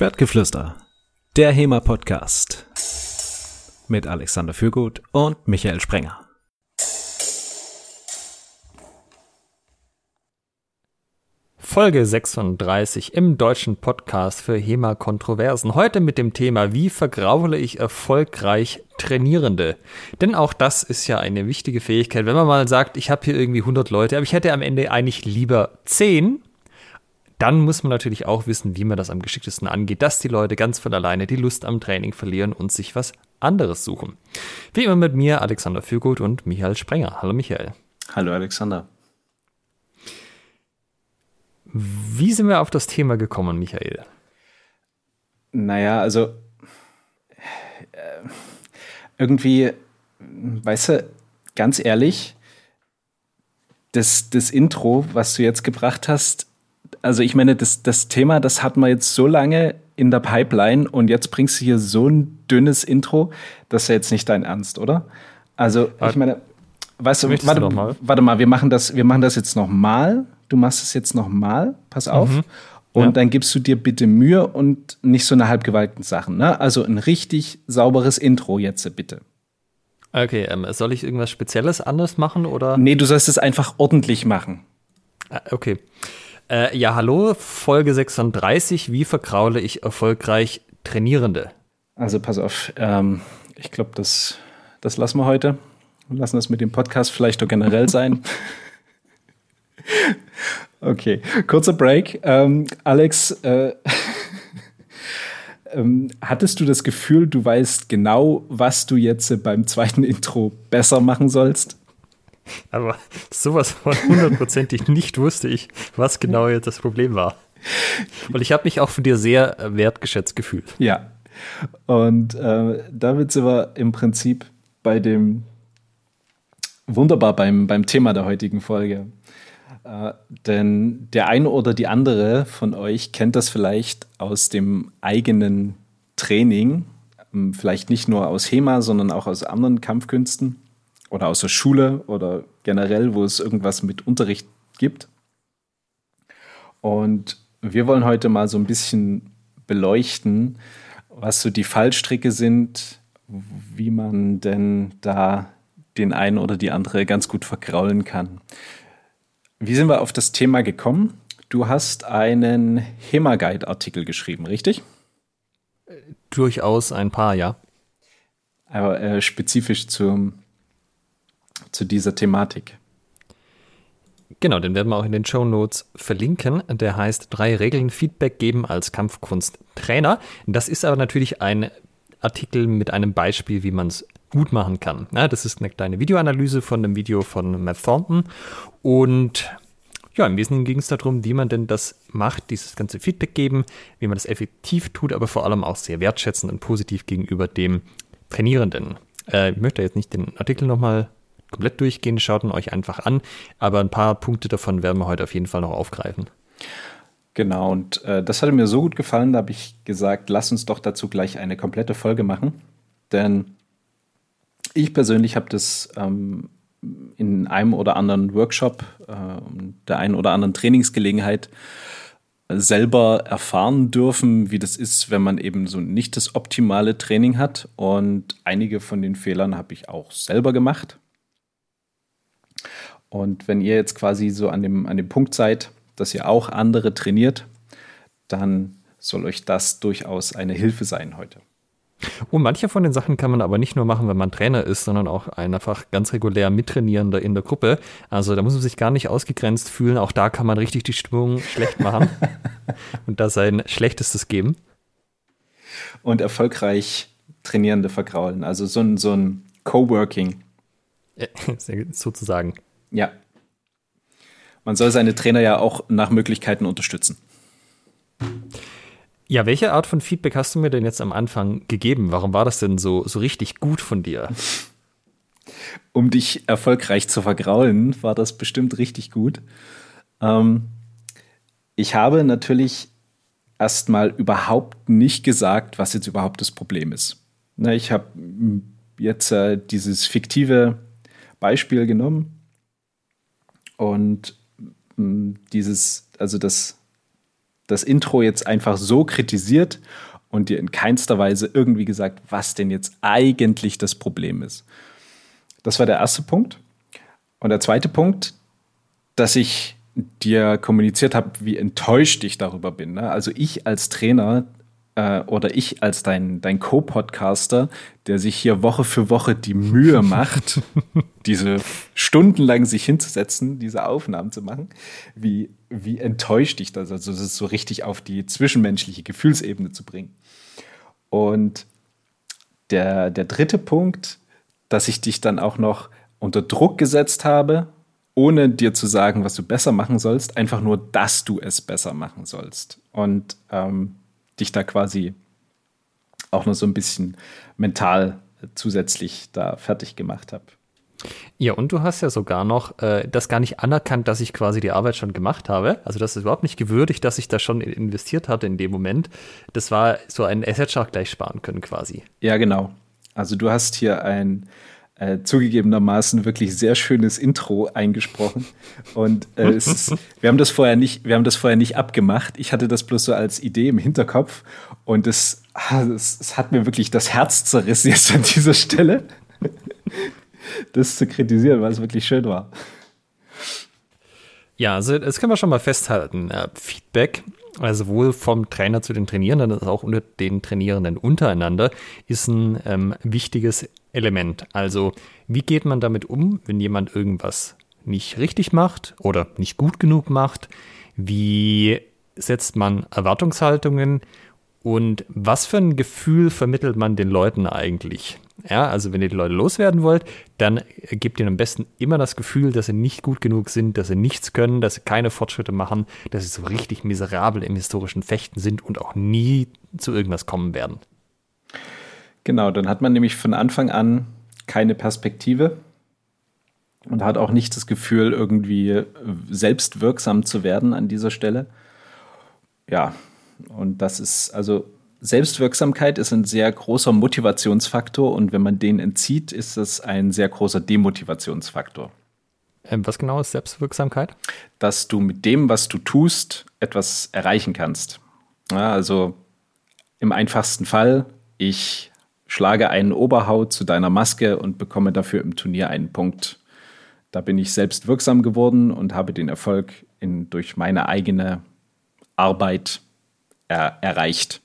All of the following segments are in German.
Schwertgeflüster, der HEMA-Podcast mit Alexander Fürgut und Michael Sprenger. Folge 36 im deutschen Podcast für HEMA-Kontroversen. Heute mit dem Thema, wie vergraule ich erfolgreich Trainierende? Denn auch das ist ja eine wichtige Fähigkeit. Wenn man mal sagt, ich habe hier irgendwie 100 Leute, aber ich hätte am Ende eigentlich lieber 10, dann muss man natürlich auch wissen, wie man das am geschicktesten angeht, dass die Leute ganz von alleine die Lust am Training verlieren und sich was anderes suchen. Wie immer mit mir, Alexander Fürgut und Michael Sprenger. Hallo Michael. Hallo Alexander. Wie sind wir auf das Thema gekommen, Michael? Naja, also äh, irgendwie, weißt du, ganz ehrlich, das, das Intro, was du jetzt gebracht hast, also ich meine, das, das Thema, das hatten wir jetzt so lange in der Pipeline und jetzt bringst du hier so ein dünnes Intro, das ist ja jetzt nicht dein Ernst, oder? Also, ich meine, weißt du, warte, du mal? warte mal, wir machen das, wir machen das jetzt nochmal du machst es jetzt nochmal, pass auf. Mhm. Und ja. dann gibst du dir bitte Mühe und nicht so eine halbgewalkten Sachen. Ne? Also ein richtig sauberes Intro jetzt bitte. Okay, ähm, soll ich irgendwas Spezielles anders machen oder? Nee, du sollst es einfach ordentlich machen. Ah, okay. Äh, ja, hallo, Folge 36. Wie verkraule ich erfolgreich Trainierende? Also pass auf, ähm, ich glaube, das, das lassen wir heute. Wir lassen das mit dem Podcast vielleicht doch generell sein. Okay, kurzer Break. Ähm, Alex, äh, ähm, hattest du das Gefühl, du weißt genau, was du jetzt beim zweiten Intro besser machen sollst? Aber sowas von hundertprozentig nicht wusste ich, was genau jetzt das Problem war. Und ich habe mich auch von dir sehr äh, wertgeschätzt gefühlt. Ja. Und äh, damit sind wir im Prinzip bei dem wunderbar beim, beim Thema der heutigen Folge. Äh, denn der eine oder die andere von euch kennt das vielleicht aus dem eigenen Training, ähm, vielleicht nicht nur aus HEMA, sondern auch aus anderen Kampfkünsten oder aus der Schule oder generell, wo es irgendwas mit Unterricht gibt. Und wir wollen heute mal so ein bisschen beleuchten, was so die Fallstricke sind, wie man denn da den einen oder die andere ganz gut verkraulen kann. Wie sind wir auf das Thema gekommen? Du hast einen HEMA-Guide-Artikel geschrieben, richtig? Durchaus ein paar, ja. Aber äh, spezifisch zum, zu dieser Thematik. Genau, den werden wir auch in den Show Notes verlinken. Der heißt drei Regeln Feedback geben als Kampfkunsttrainer. Das ist aber natürlich ein Artikel mit einem Beispiel, wie man es gut machen kann. Ja, das ist eine kleine Videoanalyse von dem Video von Matt Thornton. Und ja, im Wesentlichen ging es darum, wie man denn das macht, dieses ganze Feedback geben, wie man das effektiv tut, aber vor allem auch sehr wertschätzend und positiv gegenüber dem Trainierenden. Äh, ich möchte jetzt nicht den Artikel nochmal komplett durchgehen, schaut ihn euch einfach an, aber ein paar Punkte davon werden wir heute auf jeden Fall noch aufgreifen. Genau, und äh, das hatte mir so gut gefallen, da habe ich gesagt, lass uns doch dazu gleich eine komplette Folge machen. Denn ich persönlich habe das ähm, in einem oder anderen Workshop, äh, der einen oder anderen Trainingsgelegenheit selber erfahren dürfen, wie das ist, wenn man eben so nicht das optimale Training hat. Und einige von den Fehlern habe ich auch selber gemacht. Und wenn ihr jetzt quasi so an dem, an dem Punkt seid, dass ihr auch andere trainiert, dann soll euch das durchaus eine Hilfe sein heute. Und manche von den Sachen kann man aber nicht nur machen, wenn man Trainer ist, sondern auch einfach ganz regulär Mittrainierender in der Gruppe. Also da muss man sich gar nicht ausgegrenzt fühlen. Auch da kann man richtig die Stimmung schlecht machen und da sein Schlechtestes geben. Und erfolgreich Trainierende vergraulen. Also so ein, so ein Coworking. sozusagen. Ja. Man soll seine Trainer ja auch nach Möglichkeiten unterstützen. Ja, welche Art von Feedback hast du mir denn jetzt am Anfang gegeben? Warum war das denn so, so richtig gut von dir? Um dich erfolgreich zu vergraulen, war das bestimmt richtig gut. Ähm, ich habe natürlich erstmal überhaupt nicht gesagt, was jetzt überhaupt das Problem ist. Na, ich habe jetzt äh, dieses fiktive Beispiel genommen und mh, dieses, also das das Intro jetzt einfach so kritisiert und dir in keinster Weise irgendwie gesagt, was denn jetzt eigentlich das Problem ist. Das war der erste Punkt. Und der zweite Punkt, dass ich dir kommuniziert habe, wie enttäuscht ich darüber bin. Ne? Also ich als Trainer äh, oder ich als dein, dein Co-Podcaster, der sich hier Woche für Woche die Mühe macht, diese stundenlang sich hinzusetzen, diese Aufnahmen zu machen, wie, wie enttäuscht ich das, also das ist so richtig auf die zwischenmenschliche Gefühlsebene zu bringen. Und der, der dritte Punkt, dass ich dich dann auch noch unter Druck gesetzt habe, ohne dir zu sagen, was du besser machen sollst, einfach nur, dass du es besser machen sollst. Und ähm, dich da quasi auch noch so ein bisschen mental zusätzlich da fertig gemacht habe. Ja, und du hast ja sogar noch äh, das gar nicht anerkannt, dass ich quasi die Arbeit schon gemacht habe. Also das ist überhaupt nicht gewürdigt, dass ich da schon investiert hatte in dem Moment. Das war so ein, hätte auch gleich sparen können quasi. Ja, genau. Also du hast hier ein äh, zugegebenermaßen wirklich sehr schönes Intro eingesprochen. Und äh, ist, wir haben das vorher nicht, wir haben das vorher nicht abgemacht. Ich hatte das bloß so als Idee im Hinterkopf und es, ah, es, hat mir wirklich das Herz zerrissen jetzt an dieser Stelle, das zu kritisieren, weil es wirklich schön war. Ja, also das können wir schon mal festhalten. Feedback also sowohl vom Trainer zu den Trainierenden als auch unter den Trainierenden untereinander, ist ein ähm, wichtiges Element. Also wie geht man damit um, wenn jemand irgendwas nicht richtig macht oder nicht gut genug macht? Wie setzt man Erwartungshaltungen und was für ein Gefühl vermittelt man den Leuten eigentlich? Ja, also wenn ihr die Leute loswerden wollt, dann gebt ihnen am besten immer das Gefühl, dass sie nicht gut genug sind, dass sie nichts können, dass sie keine Fortschritte machen, dass sie so richtig miserabel im historischen Fechten sind und auch nie zu irgendwas kommen werden. Genau, dann hat man nämlich von Anfang an keine Perspektive und hat auch nicht das Gefühl, irgendwie selbstwirksam zu werden an dieser Stelle. Ja, und das ist also Selbstwirksamkeit ist ein sehr großer Motivationsfaktor und wenn man den entzieht, ist es ein sehr großer Demotivationsfaktor. Ähm, was genau ist Selbstwirksamkeit? Dass du mit dem, was du tust, etwas erreichen kannst. Ja, also im einfachsten Fall, ich schlage einen Oberhaut zu deiner Maske und bekomme dafür im Turnier einen Punkt. Da bin ich selbst wirksam geworden und habe den Erfolg in, durch meine eigene Arbeit er, erreicht.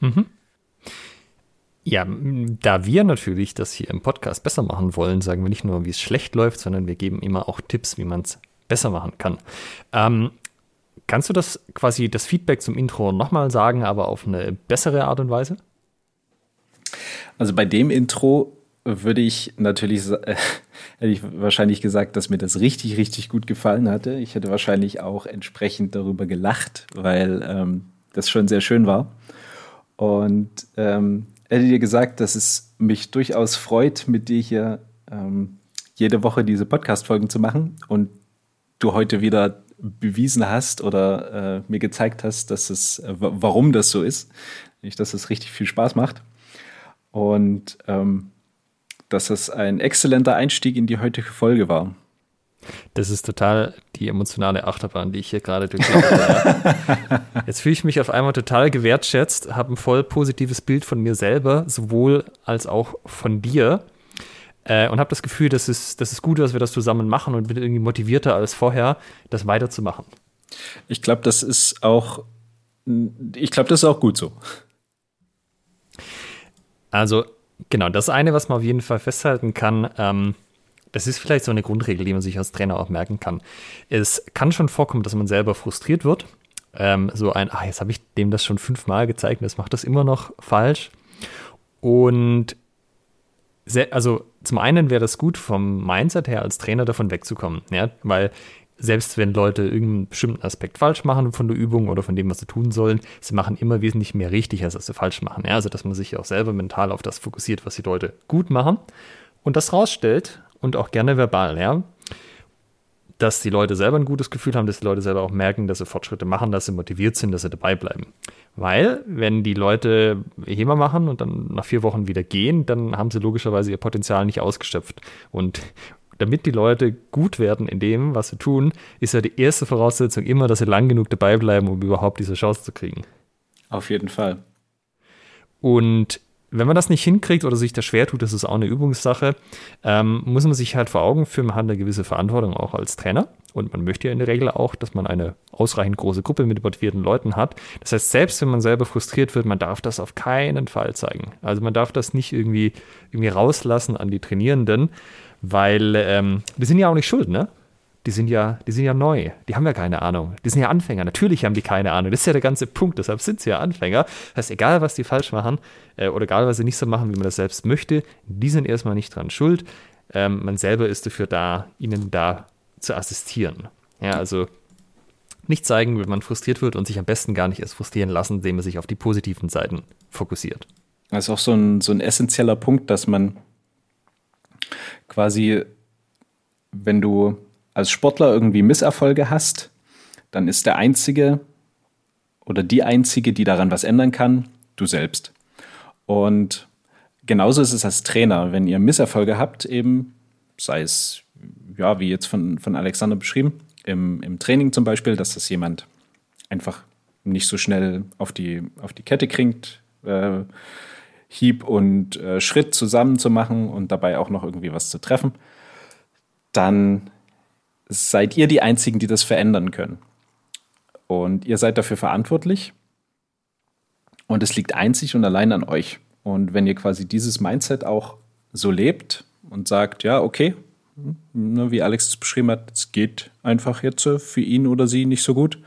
Mhm. Ja, da wir natürlich das hier im Podcast besser machen wollen, sagen wir nicht nur, wie es schlecht läuft, sondern wir geben immer auch Tipps, wie man es besser machen kann. Ähm, kannst du das quasi, das Feedback zum Intro nochmal sagen, aber auf eine bessere Art und Weise? Also bei dem Intro würde ich natürlich, äh, hätte ich wahrscheinlich gesagt, dass mir das richtig, richtig gut gefallen hatte. Ich hätte wahrscheinlich auch entsprechend darüber gelacht, weil ähm, das schon sehr schön war. Und ähm, hätte dir gesagt, dass es mich durchaus freut, mit dir hier ähm, jede Woche diese Podcast-Folgen zu machen und du heute wieder bewiesen hast oder äh, mir gezeigt hast, dass es, äh, warum das so ist, nicht, dass es richtig viel Spaß macht und ähm, dass es ein exzellenter Einstieg in die heutige Folge war. Das ist total die emotionale Achterbahn, die ich hier gerade durchlaufe. Jetzt fühle ich mich auf einmal total gewertschätzt, habe ein voll positives Bild von mir selber, sowohl als auch von dir. Äh, und habe das Gefühl, dass es, dass es gut ist, dass wir das zusammen machen und bin irgendwie motivierter als vorher, das weiterzumachen. Ich glaube, das ist auch, ich glaube, das ist auch gut so. Also, genau, das eine, was man auf jeden Fall festhalten kann, ähm, das ist vielleicht so eine Grundregel, die man sich als Trainer auch merken kann. Es kann schon vorkommen, dass man selber frustriert wird. Ähm, so ein, ach, jetzt habe ich dem das schon fünfmal gezeigt und das macht das immer noch falsch. Und also zum einen wäre das gut vom Mindset her als Trainer davon wegzukommen, ja, weil selbst wenn Leute irgendeinen bestimmten Aspekt falsch machen von der Übung oder von dem, was sie tun sollen, sie machen immer wesentlich mehr richtig, als was sie falsch machen. Ja, also dass man sich auch selber mental auf das fokussiert, was die Leute gut machen und das rausstellt und auch gerne verbal, ja. Dass die Leute selber ein gutes Gefühl haben, dass die Leute selber auch merken, dass sie Fortschritte machen, dass sie motiviert sind, dass sie dabei bleiben. Weil, wenn die Leute HEMA machen und dann nach vier Wochen wieder gehen, dann haben sie logischerweise ihr Potenzial nicht ausgeschöpft. Und damit die Leute gut werden in dem, was sie tun, ist ja die erste Voraussetzung immer, dass sie lang genug dabei bleiben, um überhaupt diese Chance zu kriegen. Auf jeden Fall. Und wenn man das nicht hinkriegt oder sich das schwer tut, das ist auch eine Übungssache, ähm, muss man sich halt vor Augen führen, man hat eine gewisse Verantwortung auch als Trainer. Und man möchte ja in der Regel auch, dass man eine ausreichend große Gruppe mit motivierten Leuten hat. Das heißt, selbst wenn man selber frustriert wird, man darf das auf keinen Fall zeigen. Also man darf das nicht irgendwie, irgendwie rauslassen an die Trainierenden, weil ähm, die sind ja auch nicht schuld, ne? Die sind ja, die sind ja neu, die haben ja keine Ahnung. Die sind ja Anfänger. Natürlich haben die keine Ahnung. Das ist ja der ganze Punkt. Deshalb sind sie ja Anfänger. Das heißt, egal was die falsch machen äh, oder egal was sie nicht so machen, wie man das selbst möchte, die sind erstmal nicht dran schuld. Ähm, man selber ist dafür da, ihnen da zu assistieren. Ja, also nicht zeigen, wenn man frustriert wird und sich am besten gar nicht erst frustrieren lassen, indem man sich auf die positiven Seiten fokussiert. Das ist auch so ein, so ein essentieller Punkt, dass man quasi, wenn du als Sportler irgendwie Misserfolge hast, dann ist der Einzige oder die Einzige, die daran was ändern kann, du selbst. Und genauso ist es als Trainer, wenn ihr Misserfolge habt, eben, sei es, ja, wie jetzt von, von Alexander beschrieben, im, im Training zum Beispiel, dass das jemand einfach nicht so schnell auf die, auf die Kette kriegt, äh, Hieb und äh, Schritt zusammen zu machen und dabei auch noch irgendwie was zu treffen, dann seid ihr die Einzigen, die das verändern können. Und ihr seid dafür verantwortlich. Und es liegt einzig und allein an euch. Und wenn ihr quasi dieses Mindset auch so lebt und sagt, ja, okay, ne, wie Alex es beschrieben hat, es geht einfach jetzt für ihn oder sie nicht so gut.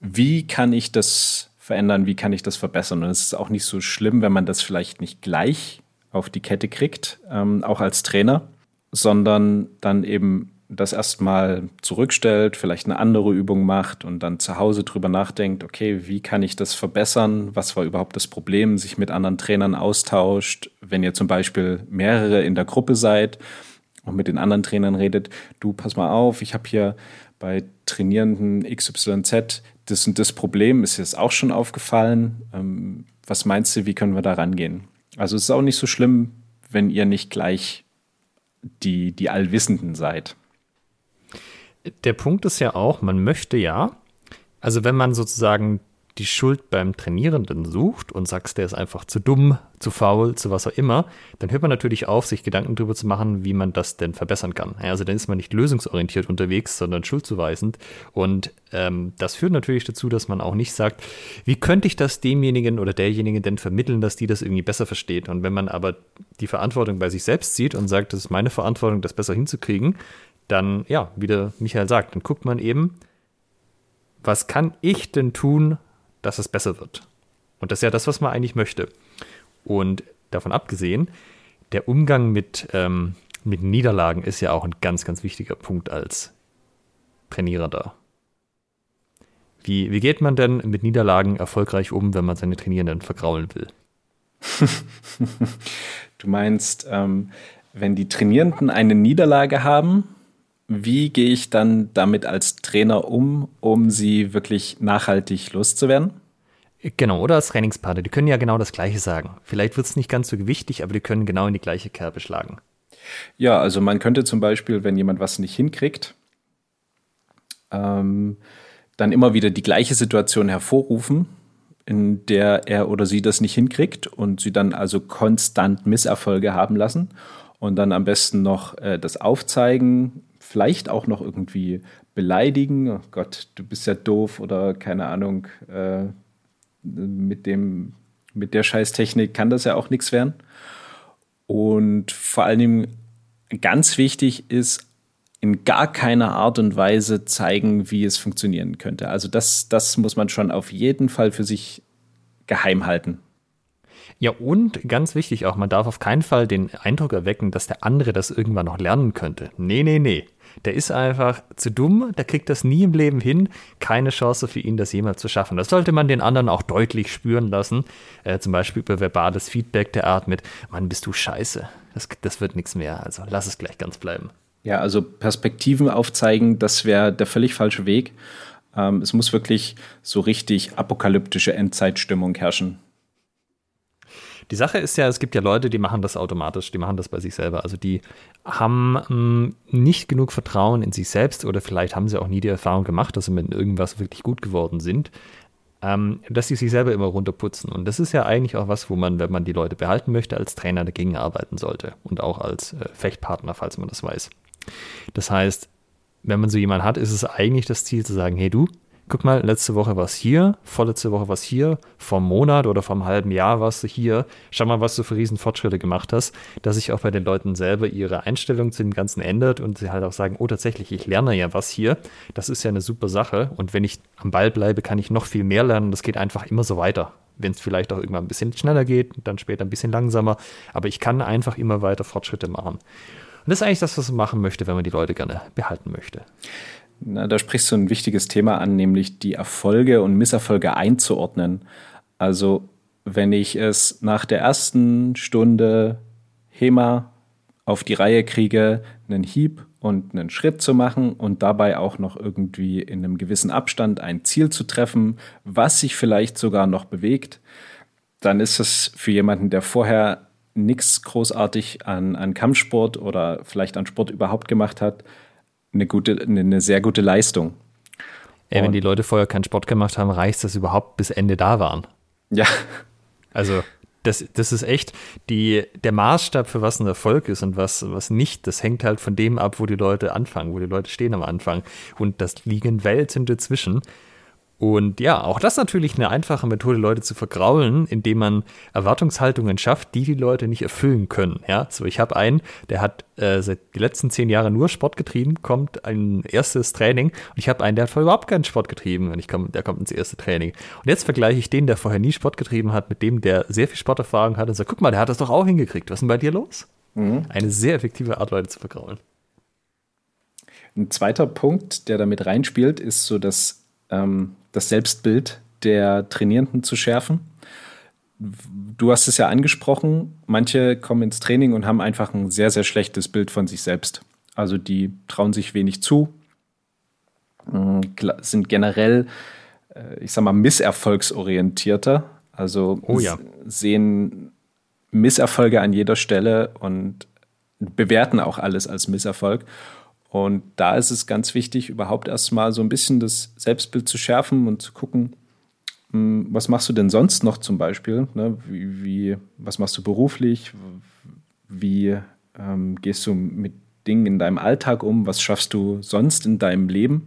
Wie kann ich das verändern? Wie kann ich das verbessern? Und es ist auch nicht so schlimm, wenn man das vielleicht nicht gleich auf die Kette kriegt, ähm, auch als Trainer, sondern dann eben das erstmal zurückstellt, vielleicht eine andere Übung macht und dann zu Hause drüber nachdenkt, okay, wie kann ich das verbessern? Was war überhaupt das Problem? Sich mit anderen Trainern austauscht. Wenn ihr zum Beispiel mehrere in der Gruppe seid und mit den anderen Trainern redet, du pass mal auf, ich habe hier bei Trainierenden XYZ das und das Problem, ist jetzt auch schon aufgefallen. Ähm, was meinst du, wie können wir da rangehen? Also es ist auch nicht so schlimm, wenn ihr nicht gleich die, die Allwissenden seid der Punkt ist ja auch, man möchte ja, also wenn man sozusagen die Schuld beim Trainierenden sucht und sagst, der ist einfach zu dumm, zu faul, zu was auch immer, dann hört man natürlich auf, sich Gedanken darüber zu machen, wie man das denn verbessern kann. Also dann ist man nicht lösungsorientiert unterwegs, sondern schuldzuweisend. Und ähm, das führt natürlich dazu, dass man auch nicht sagt, wie könnte ich das demjenigen oder derjenigen denn vermitteln, dass die das irgendwie besser versteht. Und wenn man aber die Verantwortung bei sich selbst sieht und sagt, das ist meine Verantwortung, das besser hinzukriegen, dann, ja, wie der Michael sagt, dann guckt man eben, was kann ich denn tun, dass es besser wird? Und das ist ja das, was man eigentlich möchte. Und davon abgesehen, der Umgang mit, ähm, mit Niederlagen ist ja auch ein ganz, ganz wichtiger Punkt als Trainierender. Wie, wie geht man denn mit Niederlagen erfolgreich um, wenn man seine Trainierenden vergraulen will? du meinst, ähm, wenn die Trainierenden eine Niederlage haben, wie gehe ich dann damit als Trainer um, um sie wirklich nachhaltig loszuwerden? Genau, oder als Trainingspartner. Die können ja genau das Gleiche sagen. Vielleicht wird es nicht ganz so gewichtig, aber die können genau in die gleiche Kerbe schlagen. Ja, also man könnte zum Beispiel, wenn jemand was nicht hinkriegt, ähm, dann immer wieder die gleiche Situation hervorrufen, in der er oder sie das nicht hinkriegt und sie dann also konstant Misserfolge haben lassen und dann am besten noch äh, das aufzeigen, vielleicht auch noch irgendwie beleidigen. Oh Gott, du bist ja doof oder keine Ahnung, äh, mit dem, mit der Scheißtechnik kann das ja auch nichts werden. Und vor allen Dingen ganz wichtig ist, in gar keiner Art und Weise zeigen, wie es funktionieren könnte. Also das, das muss man schon auf jeden Fall für sich geheim halten. Ja, und ganz wichtig auch, man darf auf keinen Fall den Eindruck erwecken, dass der andere das irgendwann noch lernen könnte. Nee, nee, nee. Der ist einfach zu dumm, der kriegt das nie im Leben hin. Keine Chance für ihn, das jemals zu schaffen. Das sollte man den anderen auch deutlich spüren lassen. Äh, zum Beispiel über verbales Feedback der Art mit, Mann, bist du scheiße. Das, das wird nichts mehr. Also lass es gleich ganz bleiben. Ja, also Perspektiven aufzeigen, das wäre der völlig falsche Weg. Ähm, es muss wirklich so richtig apokalyptische Endzeitstimmung herrschen. Die Sache ist ja, es gibt ja Leute, die machen das automatisch, die machen das bei sich selber. Also die haben mh, hm, nicht genug Vertrauen in sich selbst oder vielleicht haben sie auch nie die Erfahrung gemacht, dass sie mit irgendwas wirklich gut geworden sind, ähm, dass sie sich selber immer runterputzen. Und das ist ja eigentlich auch was, wo man, wenn man die Leute behalten möchte, als Trainer dagegen arbeiten sollte und auch als äh, Fechtpartner, falls man das weiß. Das heißt, wenn man so jemanden hat, ist es eigentlich das Ziel zu sagen, hey du, guck mal, letzte Woche war es hier, vorletzte Woche war es hier, vom Monat oder vom halben Jahr warst du hier. Schau mal, was du für riesen Fortschritte gemacht hast, dass sich auch bei den Leuten selber ihre Einstellung zu dem Ganzen ändert und sie halt auch sagen, oh tatsächlich, ich lerne ja was hier. Das ist ja eine super Sache und wenn ich am Ball bleibe, kann ich noch viel mehr lernen. Das geht einfach immer so weiter. Wenn es vielleicht auch irgendwann ein bisschen schneller geht, dann später ein bisschen langsamer. Aber ich kann einfach immer weiter Fortschritte machen. Und das ist eigentlich das, was man machen möchte, wenn man die Leute gerne behalten möchte. Na, da sprichst du ein wichtiges Thema an, nämlich die Erfolge und Misserfolge einzuordnen. Also wenn ich es nach der ersten Stunde HEMA auf die Reihe kriege, einen Hieb und einen Schritt zu machen und dabei auch noch irgendwie in einem gewissen Abstand ein Ziel zu treffen, was sich vielleicht sogar noch bewegt, dann ist es für jemanden, der vorher nichts großartig an, an Kampfsport oder vielleicht an Sport überhaupt gemacht hat, eine, gute, eine sehr gute Leistung. Ey, wenn die Leute vorher keinen Sport gemacht haben, reicht das überhaupt bis Ende da waren. Ja. Also, das, das ist echt die, der Maßstab für was ein Erfolg ist und was, was nicht. Das hängt halt von dem ab, wo die Leute anfangen, wo die Leute stehen am Anfang. Und das liegen Welten dazwischen. Und ja, auch das natürlich eine einfache Methode, Leute zu vergraulen, indem man Erwartungshaltungen schafft, die die Leute nicht erfüllen können. Ja, so ich habe einen, der hat äh, seit die letzten zehn Jahren nur Sport getrieben, kommt ein erstes Training und ich habe einen, der hat vorher überhaupt keinen Sport getrieben und ich komm, der kommt ins erste Training. Und jetzt vergleiche ich den, der vorher nie Sport getrieben hat, mit dem, der sehr viel Sporterfahrung hat und sage, guck mal, der hat das doch auch hingekriegt. Was ist denn bei dir los? Mhm. Eine sehr effektive Art, Leute zu vergraulen. Ein zweiter Punkt, der damit reinspielt, ist so, dass ähm, das Selbstbild der Trainierenden zu schärfen. Du hast es ja angesprochen, manche kommen ins Training und haben einfach ein sehr, sehr schlechtes Bild von sich selbst. Also die trauen sich wenig zu, mm, sind generell, äh, ich sag mal, misserfolgsorientierter. Also oh ja. sehen Misserfolge an jeder Stelle und bewerten auch alles als Misserfolg. Und da ist es ganz wichtig, überhaupt erstmal so ein bisschen das Selbstbild zu schärfen und zu gucken, hm, was machst du denn sonst noch zum Beispiel? Ne? Wie, wie, was machst du beruflich? Wie ähm, gehst du mit Dingen in deinem Alltag um? Was schaffst du sonst in deinem Leben?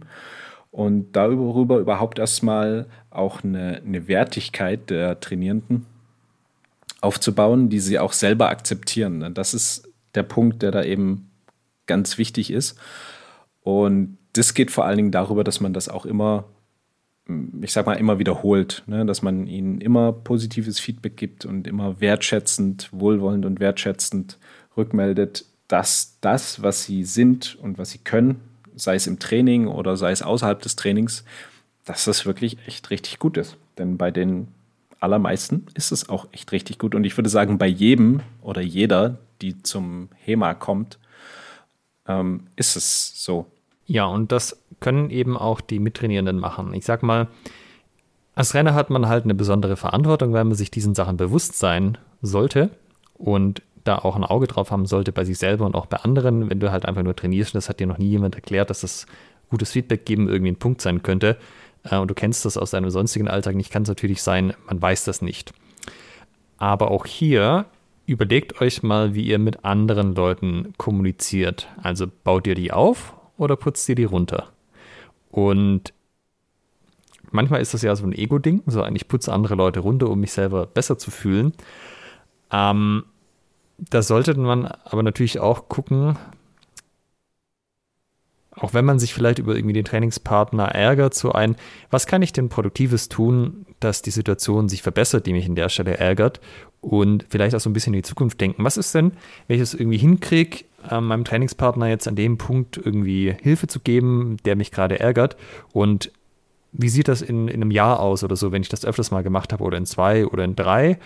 Und darüber überhaupt erstmal auch eine, eine Wertigkeit der Trainierenden aufzubauen, die sie auch selber akzeptieren. Das ist der Punkt, der da eben ganz wichtig ist. Und das geht vor allen Dingen darüber, dass man das auch immer, ich sag mal, immer wiederholt, ne? dass man ihnen immer positives Feedback gibt und immer wertschätzend, wohlwollend und wertschätzend rückmeldet, dass das, was sie sind und was sie können, sei es im Training oder sei es außerhalb des Trainings, dass das wirklich echt richtig gut ist. Denn bei den allermeisten ist es auch echt richtig gut. Und ich würde sagen, bei jedem oder jeder, die zum HEMA kommt, ähm, ist es so. Ja, und das können eben auch die Mittrainierenden machen. Ich sag mal, als Trainer hat man halt eine besondere Verantwortung, weil man sich diesen Sachen bewusst sein sollte und da auch ein Auge drauf haben sollte bei sich selber und auch bei anderen. Wenn du halt einfach nur trainierst, das hat dir noch nie jemand erklärt, dass das gutes Feedback geben irgendwie ein Punkt sein könnte äh, und du kennst das aus deinem sonstigen Alltag nicht, kann es natürlich sein, man weiß das nicht. Aber auch hier überlegt euch mal, wie ihr mit anderen Leuten kommuniziert. Also baut ihr die auf oder putzt ihr die runter? Und manchmal ist das ja so ein Ego-Ding, so eigentlich putze andere Leute runter, um mich selber besser zu fühlen. Ähm, da sollte man aber natürlich auch gucken, auch wenn man sich vielleicht über irgendwie den Trainingspartner ärgert, so ein, was kann ich denn Produktives tun, dass die Situation sich verbessert, die mich in der Stelle ärgert und vielleicht auch so ein bisschen in die Zukunft denken. Was ist denn, wenn ich es irgendwie hinkriege, äh, meinem Trainingspartner jetzt an dem Punkt irgendwie Hilfe zu geben, der mich gerade ärgert und wie sieht das in, in einem Jahr aus oder so, wenn ich das öfters mal gemacht habe oder in zwei oder in drei?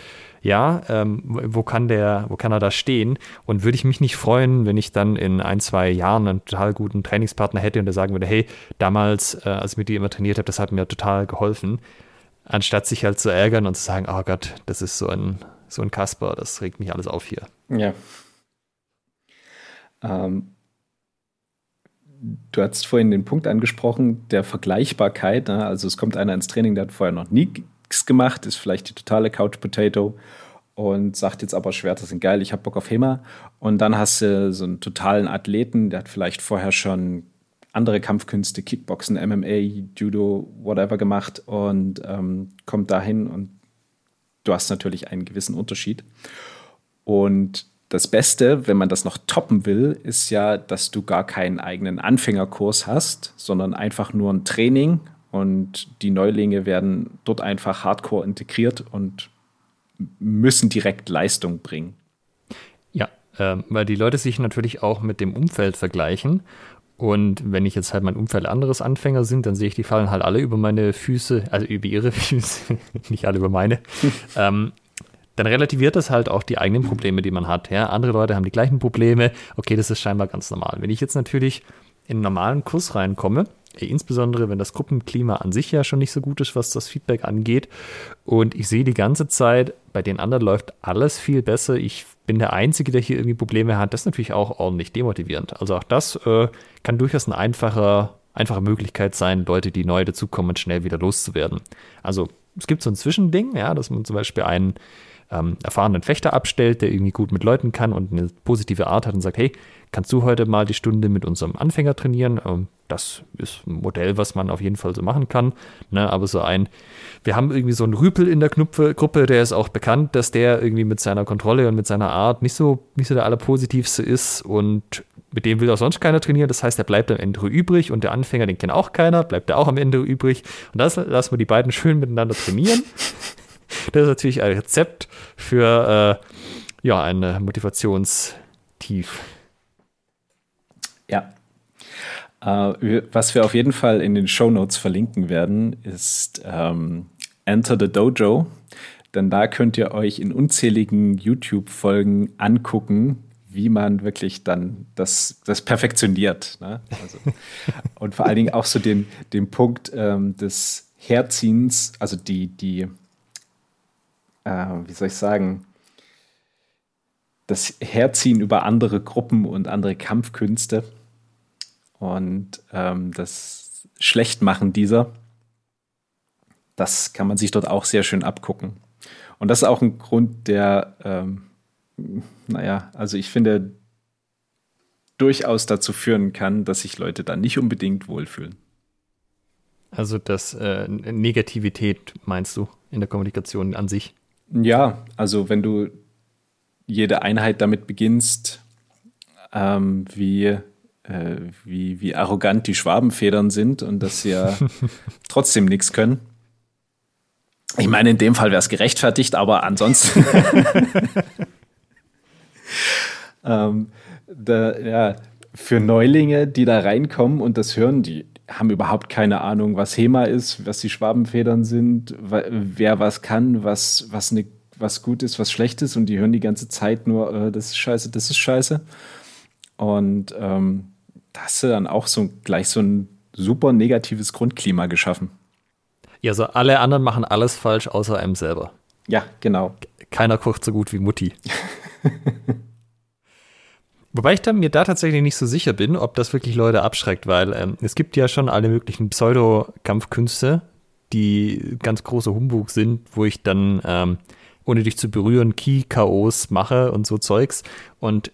Ja, ähm, wo kann der, wo kann er da stehen? Und würde ich mich nicht freuen, wenn ich dann in ein, zwei Jahren einen total guten Trainingspartner hätte und der sagen würde, hey, damals, äh, als ich mit dir immer trainiert habe, das hat mir total geholfen. Anstatt sich halt zu ärgern und zu sagen, oh Gott, das ist so ein so ein Kasper, das regt mich alles auf hier. Ja. Ähm, du hast vorhin den Punkt angesprochen, der Vergleichbarkeit. Ne? Also es kommt einer ins Training, der hat vorher noch nichts gemacht, ist vielleicht die totale Couch Potato und sagt jetzt aber Schwerter sind geil, ich habe Bock auf HEMA. Und dann hast du so einen totalen Athleten, der hat vielleicht vorher schon andere Kampfkünste, Kickboxen, MMA, Judo, whatever gemacht und ähm, kommt dahin und du hast natürlich einen gewissen Unterschied. Und das Beste, wenn man das noch toppen will, ist ja, dass du gar keinen eigenen Anfängerkurs hast, sondern einfach nur ein Training und die Neulinge werden dort einfach hardcore integriert und müssen direkt Leistung bringen. Ja, äh, weil die Leute sich natürlich auch mit dem Umfeld vergleichen. Und wenn ich jetzt halt mein Umfeld anderes Anfänger sind, dann sehe ich, die fallen halt alle über meine Füße, also über ihre Füße, nicht alle über meine. ähm, dann relativiert das halt auch die eigenen Probleme, die man hat. Ja? Andere Leute haben die gleichen Probleme. Okay, das ist scheinbar ganz normal. Wenn ich jetzt natürlich in einen normalen Kurs reinkomme, insbesondere wenn das Gruppenklima an sich ja schon nicht so gut ist, was das Feedback angeht, und ich sehe die ganze Zeit, bei den anderen läuft alles viel besser. Ich bin der Einzige, der hier irgendwie Probleme hat. Das ist natürlich auch ordentlich demotivierend. Also auch das äh, kann durchaus eine einfache, einfache Möglichkeit sein, Leute, die neu dazukommen, schnell wieder loszuwerden. Also es gibt so ein Zwischending, ja, dass man zum Beispiel einen ähm, erfahrenen Fechter abstellt, der irgendwie gut mit Leuten kann und eine positive Art hat und sagt, hey, kannst du heute mal die Stunde mit unserem Anfänger trainieren? Ähm, das ist ein Modell, was man auf jeden Fall so machen kann. Ne? Aber so ein, wir haben irgendwie so einen Rüpel in der Knupfe Gruppe, der ist auch bekannt, dass der irgendwie mit seiner Kontrolle und mit seiner Art nicht so, nicht so der allerpositivste ist und mit dem will auch sonst keiner trainieren. Das heißt, er bleibt am Ende übrig und der Anfänger, den kennt auch keiner, bleibt er auch am Ende übrig. Und das lassen wir die beiden schön miteinander trainieren. Das ist natürlich ein Rezept für äh, ja, ein Motivationstief. Ja. Äh, was wir auf jeden Fall in den Show Notes verlinken werden, ist ähm, Enter the Dojo. Denn da könnt ihr euch in unzähligen YouTube-Folgen angucken, wie man wirklich dann das, das perfektioniert. Ne? Also, und vor allen Dingen auch so den, den Punkt ähm, des Herziehens, also die, die äh, wie soll ich sagen, das Herziehen über andere Gruppen und andere Kampfkünste und ähm, das Schlechtmachen dieser, das kann man sich dort auch sehr schön abgucken. Und das ist auch ein Grund, der, ähm, naja, also ich finde, durchaus dazu führen kann, dass sich Leute dann nicht unbedingt wohlfühlen. Also das äh, Negativität meinst du in der Kommunikation an sich? Ja, also wenn du jede Einheit damit beginnst, ähm, wie, äh, wie, wie arrogant die Schwabenfedern sind und dass sie ja trotzdem nichts können. Ich meine, in dem Fall wäre es gerechtfertigt, aber ansonsten. ähm, da, ja, für Neulinge, die da reinkommen und das hören, die haben überhaupt keine Ahnung, was HEMA ist, was die Schwabenfedern sind, wer was kann, was, was, ne, was gut ist, was schlecht ist und die hören die ganze Zeit nur, äh, das ist scheiße, das ist scheiße. Und ähm, da hast du dann auch so gleich so ein super negatives Grundklima geschaffen. Ja, so alle anderen machen alles falsch, außer einem selber. Ja, genau. Keiner kocht so gut wie Mutti. Wobei ich dann mir da tatsächlich nicht so sicher bin, ob das wirklich Leute abschreckt, weil ähm, es gibt ja schon alle möglichen Pseudo-Kampfkünste, die ganz große Humbug sind, wo ich dann, ähm, ohne dich zu berühren, Key-KOs mache und so Zeugs. Und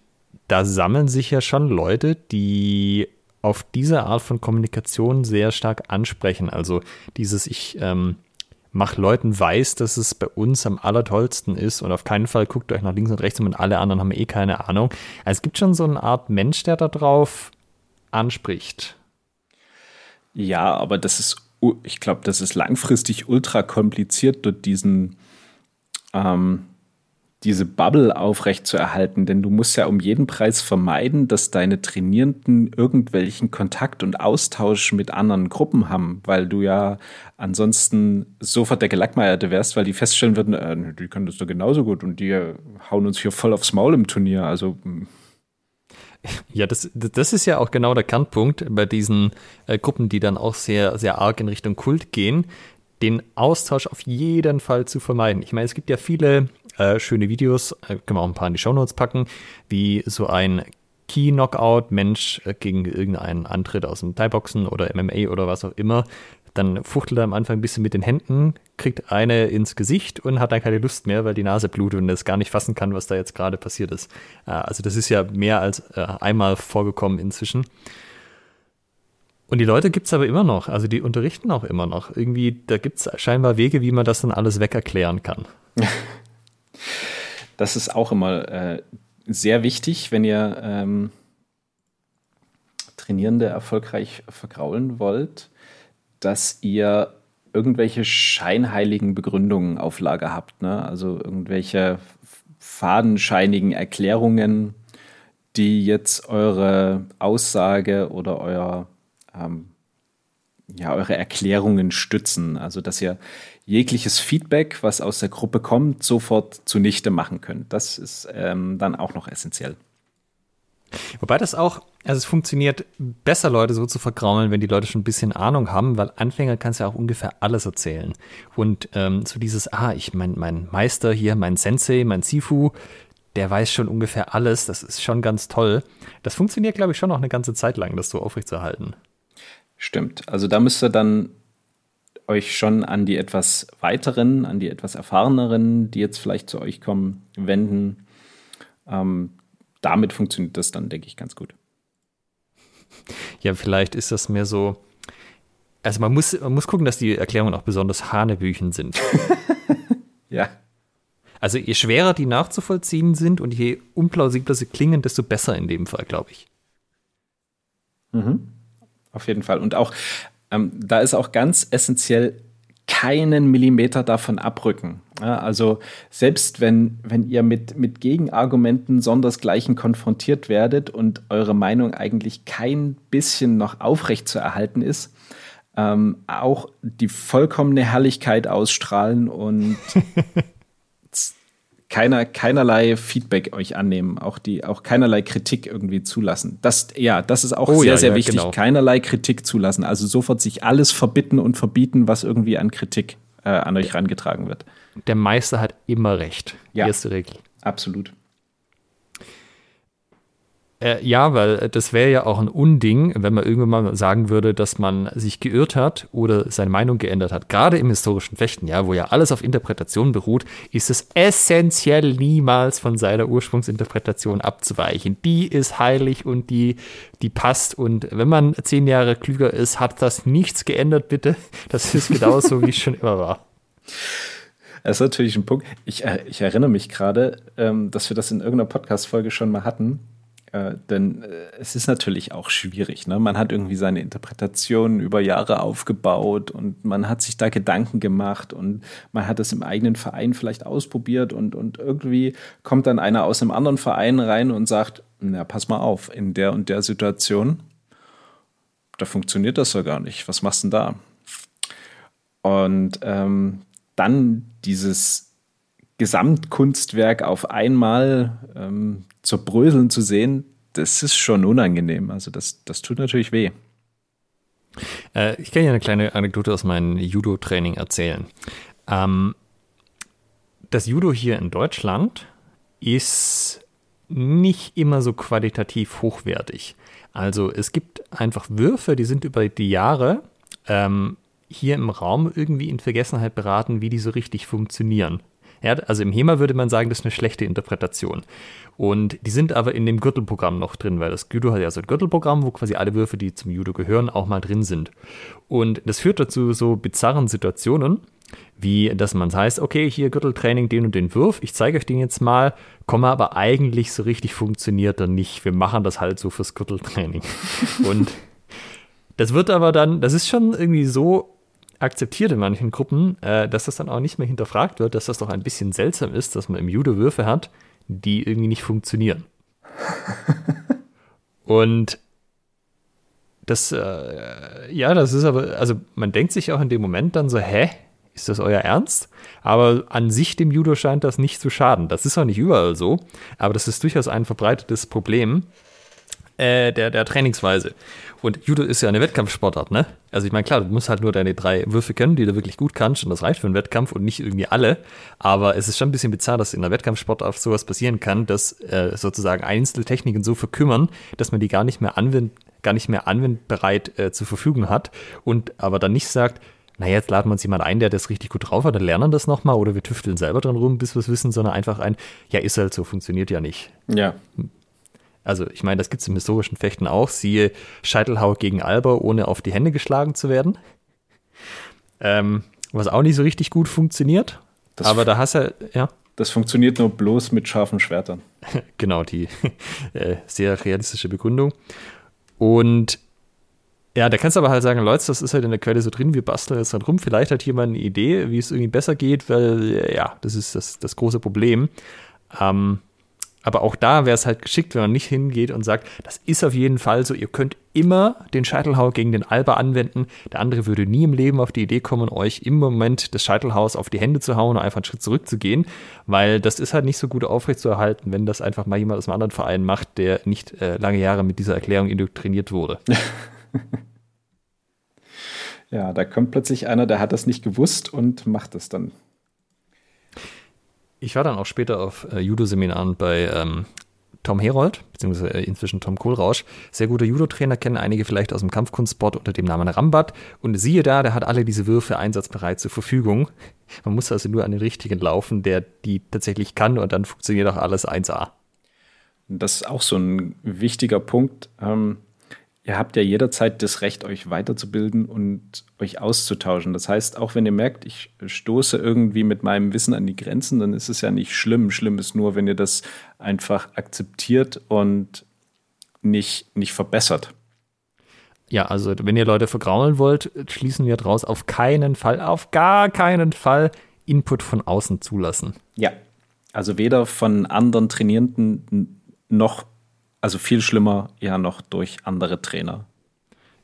da sammeln sich ja schon Leute, die auf diese Art von Kommunikation sehr stark ansprechen. Also dieses, ich ähm, mach Leuten weiß, dass es bei uns am allertollsten ist und auf keinen Fall guckt euch nach links und rechts und alle anderen haben eh keine Ahnung. Also es gibt schon so eine Art Mensch, der da drauf anspricht. Ja, aber das ist, ich glaube, das ist langfristig ultra kompliziert, dort diesen, ähm, diese Bubble aufrechtzuerhalten, denn du musst ja um jeden Preis vermeiden, dass deine Trainierenden irgendwelchen Kontakt und Austausch mit anderen Gruppen haben, weil du ja ansonsten sofort der Gelackmeierte wärst, weil die feststellen würden, äh, die können das doch genauso gut und die hauen uns hier voll aufs Maul im Turnier. Also hm. ja, das, das ist ja auch genau der Kernpunkt bei diesen äh, Gruppen, die dann auch sehr, sehr arg in Richtung Kult gehen, den Austausch auf jeden Fall zu vermeiden. Ich meine, es gibt ja viele äh, schöne Videos, äh, können wir auch ein paar in die Shownotes packen, wie so ein Key-Knockout-Mensch äh, gegen irgendeinen Antritt aus dem Thai-Boxen oder MMA oder was auch immer dann fuchtelt er am Anfang ein bisschen mit den Händen, kriegt eine ins Gesicht und hat dann keine Lust mehr, weil die Nase blutet und es gar nicht fassen kann, was da jetzt gerade passiert ist. Äh, also das ist ja mehr als äh, einmal vorgekommen inzwischen. Und die Leute gibt es aber immer noch, also die unterrichten auch immer noch. Irgendwie, da gibt es scheinbar Wege, wie man das dann alles wegerklären kann. Das ist auch immer äh, sehr wichtig, wenn ihr ähm, Trainierende erfolgreich vergraulen wollt dass ihr irgendwelche scheinheiligen Begründungen auf Lager habt, ne? also irgendwelche fadenscheinigen Erklärungen, die jetzt eure Aussage oder euer, ähm, ja, eure Erklärungen stützen. Also dass ihr jegliches Feedback, was aus der Gruppe kommt, sofort zunichte machen könnt. Das ist ähm, dann auch noch essentiell. Wobei das auch, also es funktioniert besser, Leute so zu vergraulen, wenn die Leute schon ein bisschen Ahnung haben, weil Anfänger kannst ja auch ungefähr alles erzählen. Und ähm, so dieses, ah, ich mein, mein Meister hier, mein Sensei, mein Sifu, der weiß schon ungefähr alles, das ist schon ganz toll. Das funktioniert, glaube ich, schon noch eine ganze Zeit lang, das so aufrechtzuerhalten. Stimmt. Also da müsst ihr dann euch schon an die etwas weiteren, an die etwas erfahreneren, die jetzt vielleicht zu euch kommen, wenden. Ähm, damit funktioniert das dann, denke ich, ganz gut. Ja, vielleicht ist das mehr so. Also man muss, man muss gucken, dass die Erklärungen auch besonders Hanebüchen sind. ja. Also je schwerer die nachzuvollziehen sind und je unplausibler sie klingen, desto besser in dem Fall, glaube ich. Mhm. Auf jeden Fall. Und auch, ähm, da ist auch ganz essentiell keinen Millimeter davon abrücken. Ja, also selbst wenn, wenn ihr mit, mit Gegenargumenten sondersgleichen konfrontiert werdet und eure Meinung eigentlich kein bisschen noch aufrecht zu erhalten ist, ähm, auch die vollkommene Herrlichkeit ausstrahlen und keiner, keinerlei Feedback euch annehmen, auch die, auch keinerlei Kritik irgendwie zulassen. Das, ja, das ist auch oh, sehr, ja, sehr ja, wichtig. Genau. Keinerlei Kritik zulassen. Also sofort sich alles verbitten und verbieten, was irgendwie an Kritik äh, an euch herangetragen wird. Der Meister hat immer recht. Ja, Erste Regel. Absolut. Äh, ja, weil das wäre ja auch ein Unding, wenn man irgendwann mal sagen würde, dass man sich geirrt hat oder seine Meinung geändert hat. Gerade im historischen Fechten, ja, wo ja alles auf Interpretation beruht, ist es essentiell niemals von seiner Ursprungsinterpretation abzuweichen. Die ist heilig und die, die passt. Und wenn man zehn Jahre klüger ist, hat das nichts geändert, bitte. Das ist genauso, wie es schon immer war. Das ist natürlich ein Punkt. Ich, äh, ich erinnere mich gerade, ähm, dass wir das in irgendeiner Podcast-Folge schon mal hatten äh, denn äh, es ist natürlich auch schwierig. Ne? Man hat irgendwie seine Interpretationen über Jahre aufgebaut und man hat sich da Gedanken gemacht und man hat es im eigenen Verein vielleicht ausprobiert und, und irgendwie kommt dann einer aus einem anderen Verein rein und sagt, na, pass mal auf, in der und der Situation, da funktioniert das ja gar nicht. Was machst du denn da? Und ähm, dann dieses Gesamtkunstwerk auf einmal ähm, zerbröseln zu sehen, das ist schon unangenehm. Also das, das tut natürlich weh. Äh, ich kann ja eine kleine Anekdote aus meinem Judo-Training erzählen. Ähm, das Judo hier in Deutschland ist nicht immer so qualitativ hochwertig. Also es gibt einfach Würfe, die sind über die Jahre ähm, hier im Raum irgendwie in Vergessenheit beraten, wie die so richtig funktionieren. Ja, also im HEMA würde man sagen, das ist eine schlechte Interpretation. Und die sind aber in dem Gürtelprogramm noch drin, weil das Judo hat ja so ein Gürtelprogramm, wo quasi alle Würfe, die zum Judo gehören, auch mal drin sind. Und das führt dazu so bizarren Situationen, wie dass man heißt, okay, hier Gürteltraining, den und den Wurf, ich zeige euch den jetzt mal, komme aber eigentlich so richtig funktioniert er nicht. Wir machen das halt so fürs Gürteltraining. und das wird aber dann, das ist schon irgendwie so akzeptiert in manchen Gruppen, äh, dass das dann auch nicht mehr hinterfragt wird, dass das doch ein bisschen seltsam ist, dass man im Judo Würfe hat, die irgendwie nicht funktionieren. Und das, äh, ja, das ist aber, also man denkt sich auch in dem Moment dann so, hä, ist das euer Ernst? Aber an sich dem Judo scheint das nicht zu schaden. Das ist auch nicht überall so, aber das ist durchaus ein verbreitetes Problem, äh, der, der Trainingsweise. Und Judo ist ja eine Wettkampfsportart, ne? Also ich meine, klar, du musst halt nur deine drei Würfe können, die du wirklich gut kannst und das reicht für einen Wettkampf und nicht irgendwie alle. Aber es ist schon ein bisschen bizarr, dass in einer Wettkampfsportart sowas passieren kann, dass äh, sozusagen Einzeltechniken so verkümmern, dass man die gar nicht mehr anwendet, gar nicht mehr anwendbereit äh, zur Verfügung hat und aber dann nicht sagt, na jetzt laden wir uns jemand ein, der das richtig gut drauf hat, dann lernen das nochmal oder wir tüfteln selber dran rum, bis wir es wissen, sondern einfach ein, ja, ist halt so, funktioniert ja nicht. Ja. Also ich meine, das gibt es im historischen Fechten auch. Siehe Scheitelhau gegen Alba, ohne auf die Hände geschlagen zu werden. Ähm, was auch nicht so richtig gut funktioniert. Das aber da hast du, ja. Das funktioniert nur bloß mit scharfen Schwertern. genau, die äh, sehr realistische Begründung. Und ja, da kannst du aber halt sagen, Leute, das ist halt in der Quelle so drin, wir basteln jetzt dran rum. Vielleicht hat jemand eine Idee, wie es irgendwie besser geht, weil ja, das ist das, das große Problem. Ähm, aber auch da wäre es halt geschickt, wenn man nicht hingeht und sagt, das ist auf jeden Fall so, ihr könnt immer den Scheitelhau gegen den Alba anwenden. Der andere würde nie im Leben auf die Idee kommen, euch im Moment des Scheitelhaus auf die Hände zu hauen und einfach einen Schritt zurückzugehen, weil das ist halt nicht so gut aufrechtzuerhalten, wenn das einfach mal jemand aus einem anderen Verein macht, der nicht äh, lange Jahre mit dieser Erklärung indoktriniert wurde. ja, da kommt plötzlich einer, der hat das nicht gewusst und macht es dann. Ich war dann auch später auf äh, Judo-Seminaren bei ähm, Tom Herold, beziehungsweise äh, inzwischen Tom Kohlrausch. Sehr guter Judo-Trainer, kennen einige vielleicht aus dem Kampfkunstsport unter dem Namen Rambat. Und siehe da, der hat alle diese Würfe einsatzbereit zur Verfügung. Man muss also nur an den richtigen laufen, der die tatsächlich kann und dann funktioniert auch alles 1A. Das ist auch so ein wichtiger Punkt. Ähm, ihr habt ja jederzeit das Recht, euch weiterzubilden und euch auszutauschen. Das heißt, auch wenn ihr merkt, ich stoße irgendwie mit meinem Wissen an die Grenzen, dann ist es ja nicht schlimm. Schlimm ist nur, wenn ihr das einfach akzeptiert und nicht, nicht verbessert. Ja, also wenn ihr Leute vergraulen wollt, schließen wir draus auf keinen Fall, auf gar keinen Fall Input von außen zulassen. Ja, also weder von anderen Trainierenden noch also viel schlimmer ja noch durch andere Trainer.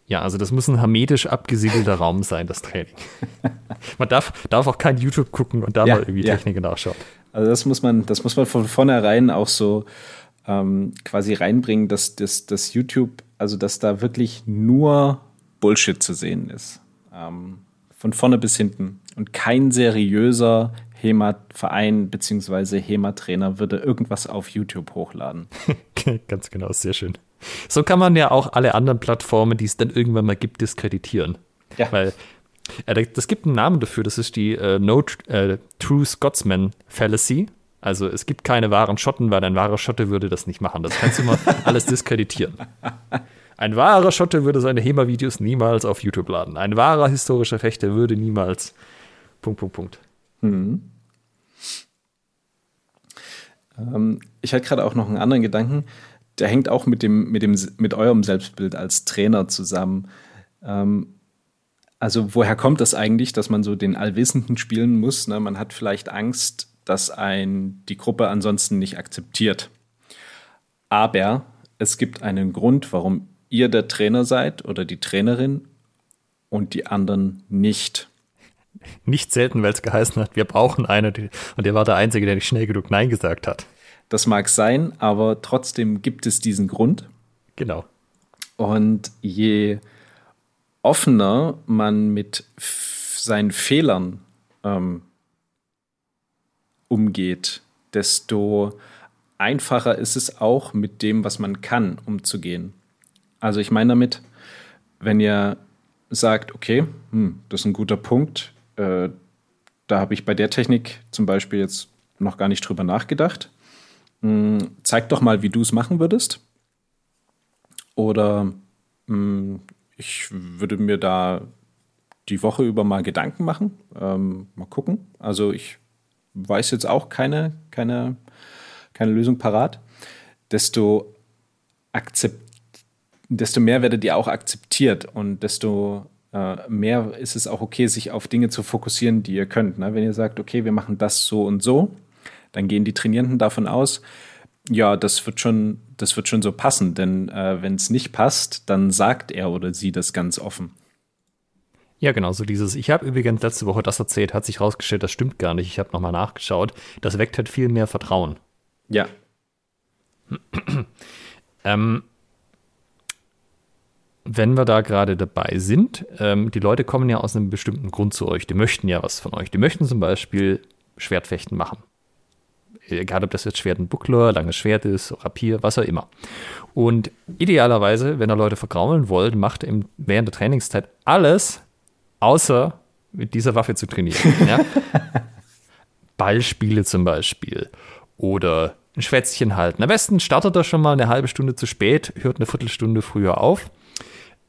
Ja, also das muss ein hermetisch abgesiegelter Raum sein, das Training. man darf, darf auch kein YouTube gucken und da ja, mal irgendwie ja. Techniken nachschauen. Also das muss man, das muss man von vornherein auch so ähm, quasi reinbringen, dass das, das YouTube, also dass da wirklich nur Bullshit zu sehen ist. Ähm, von vorne bis hinten. Und kein seriöser HEMA-Verein bzw. HEMA-Trainer würde irgendwas auf YouTube hochladen. Ganz genau, sehr schön. So kann man ja auch alle anderen Plattformen, die es dann irgendwann mal gibt, diskreditieren. Ja. Weil äh, das gibt einen Namen dafür, das ist die äh, No äh, True Scotsman Fallacy. Also es gibt keine wahren Schotten, weil ein wahrer Schotte würde das nicht machen. Das kannst du immer alles diskreditieren. Ein wahrer Schotte würde seine HEMA-Videos niemals auf YouTube laden. Ein wahrer historischer Fechter würde niemals. Punkt, Punkt, Punkt. Mhm. Ähm, ich hatte gerade auch noch einen anderen Gedanken. Der hängt auch mit, dem, mit, dem, mit eurem Selbstbild als Trainer zusammen. Ähm, also, woher kommt das eigentlich, dass man so den Allwissenden spielen muss? Ne? Man hat vielleicht Angst, dass ein die Gruppe ansonsten nicht akzeptiert. Aber es gibt einen Grund, warum ihr der Trainer seid oder die Trainerin und die anderen nicht. Nicht selten, weil es geheißen hat, wir brauchen einen. Und der war der Einzige, der nicht schnell genug Nein gesagt hat. Das mag sein, aber trotzdem gibt es diesen Grund. Genau. Und je offener man mit seinen Fehlern ähm, umgeht, desto einfacher ist es auch, mit dem, was man kann, umzugehen. Also ich meine damit, wenn ihr sagt, okay, hm, das ist ein guter Punkt, äh, da habe ich bei der Technik zum Beispiel jetzt noch gar nicht drüber nachgedacht. Hm, zeig doch mal, wie du es machen würdest. Oder hm, ich würde mir da die Woche über mal Gedanken machen. Ähm, mal gucken. Also ich weiß jetzt auch keine, keine, keine Lösung parat. Desto, akzept, desto mehr werdet ihr auch akzeptiert und desto mehr ist es auch okay, sich auf Dinge zu fokussieren, die ihr könnt. Ne? Wenn ihr sagt, okay, wir machen das so und so, dann gehen die Trainierenden davon aus, ja, das wird schon, das wird schon so passen, denn äh, wenn es nicht passt, dann sagt er oder sie das ganz offen. Ja, genau, so dieses, ich habe übrigens letzte Woche das erzählt, hat sich rausgestellt, das stimmt gar nicht, ich habe nochmal nachgeschaut. Das weckt halt viel mehr Vertrauen. Ja. ähm, wenn wir da gerade dabei sind, ähm, die Leute kommen ja aus einem bestimmten Grund zu euch. Die möchten ja was von euch. Die möchten zum Beispiel Schwertfechten machen. Egal, ob das jetzt Schwert ein Buckler, langes Schwert ist, Rapier, was auch immer. Und idealerweise, wenn ihr Leute vergraulen wollt, macht ihr während der Trainingszeit alles, außer mit dieser Waffe zu trainieren. Ja? Ballspiele zum Beispiel oder ein Schwätzchen halten. Am besten startet er schon mal eine halbe Stunde zu spät, hört eine Viertelstunde früher auf.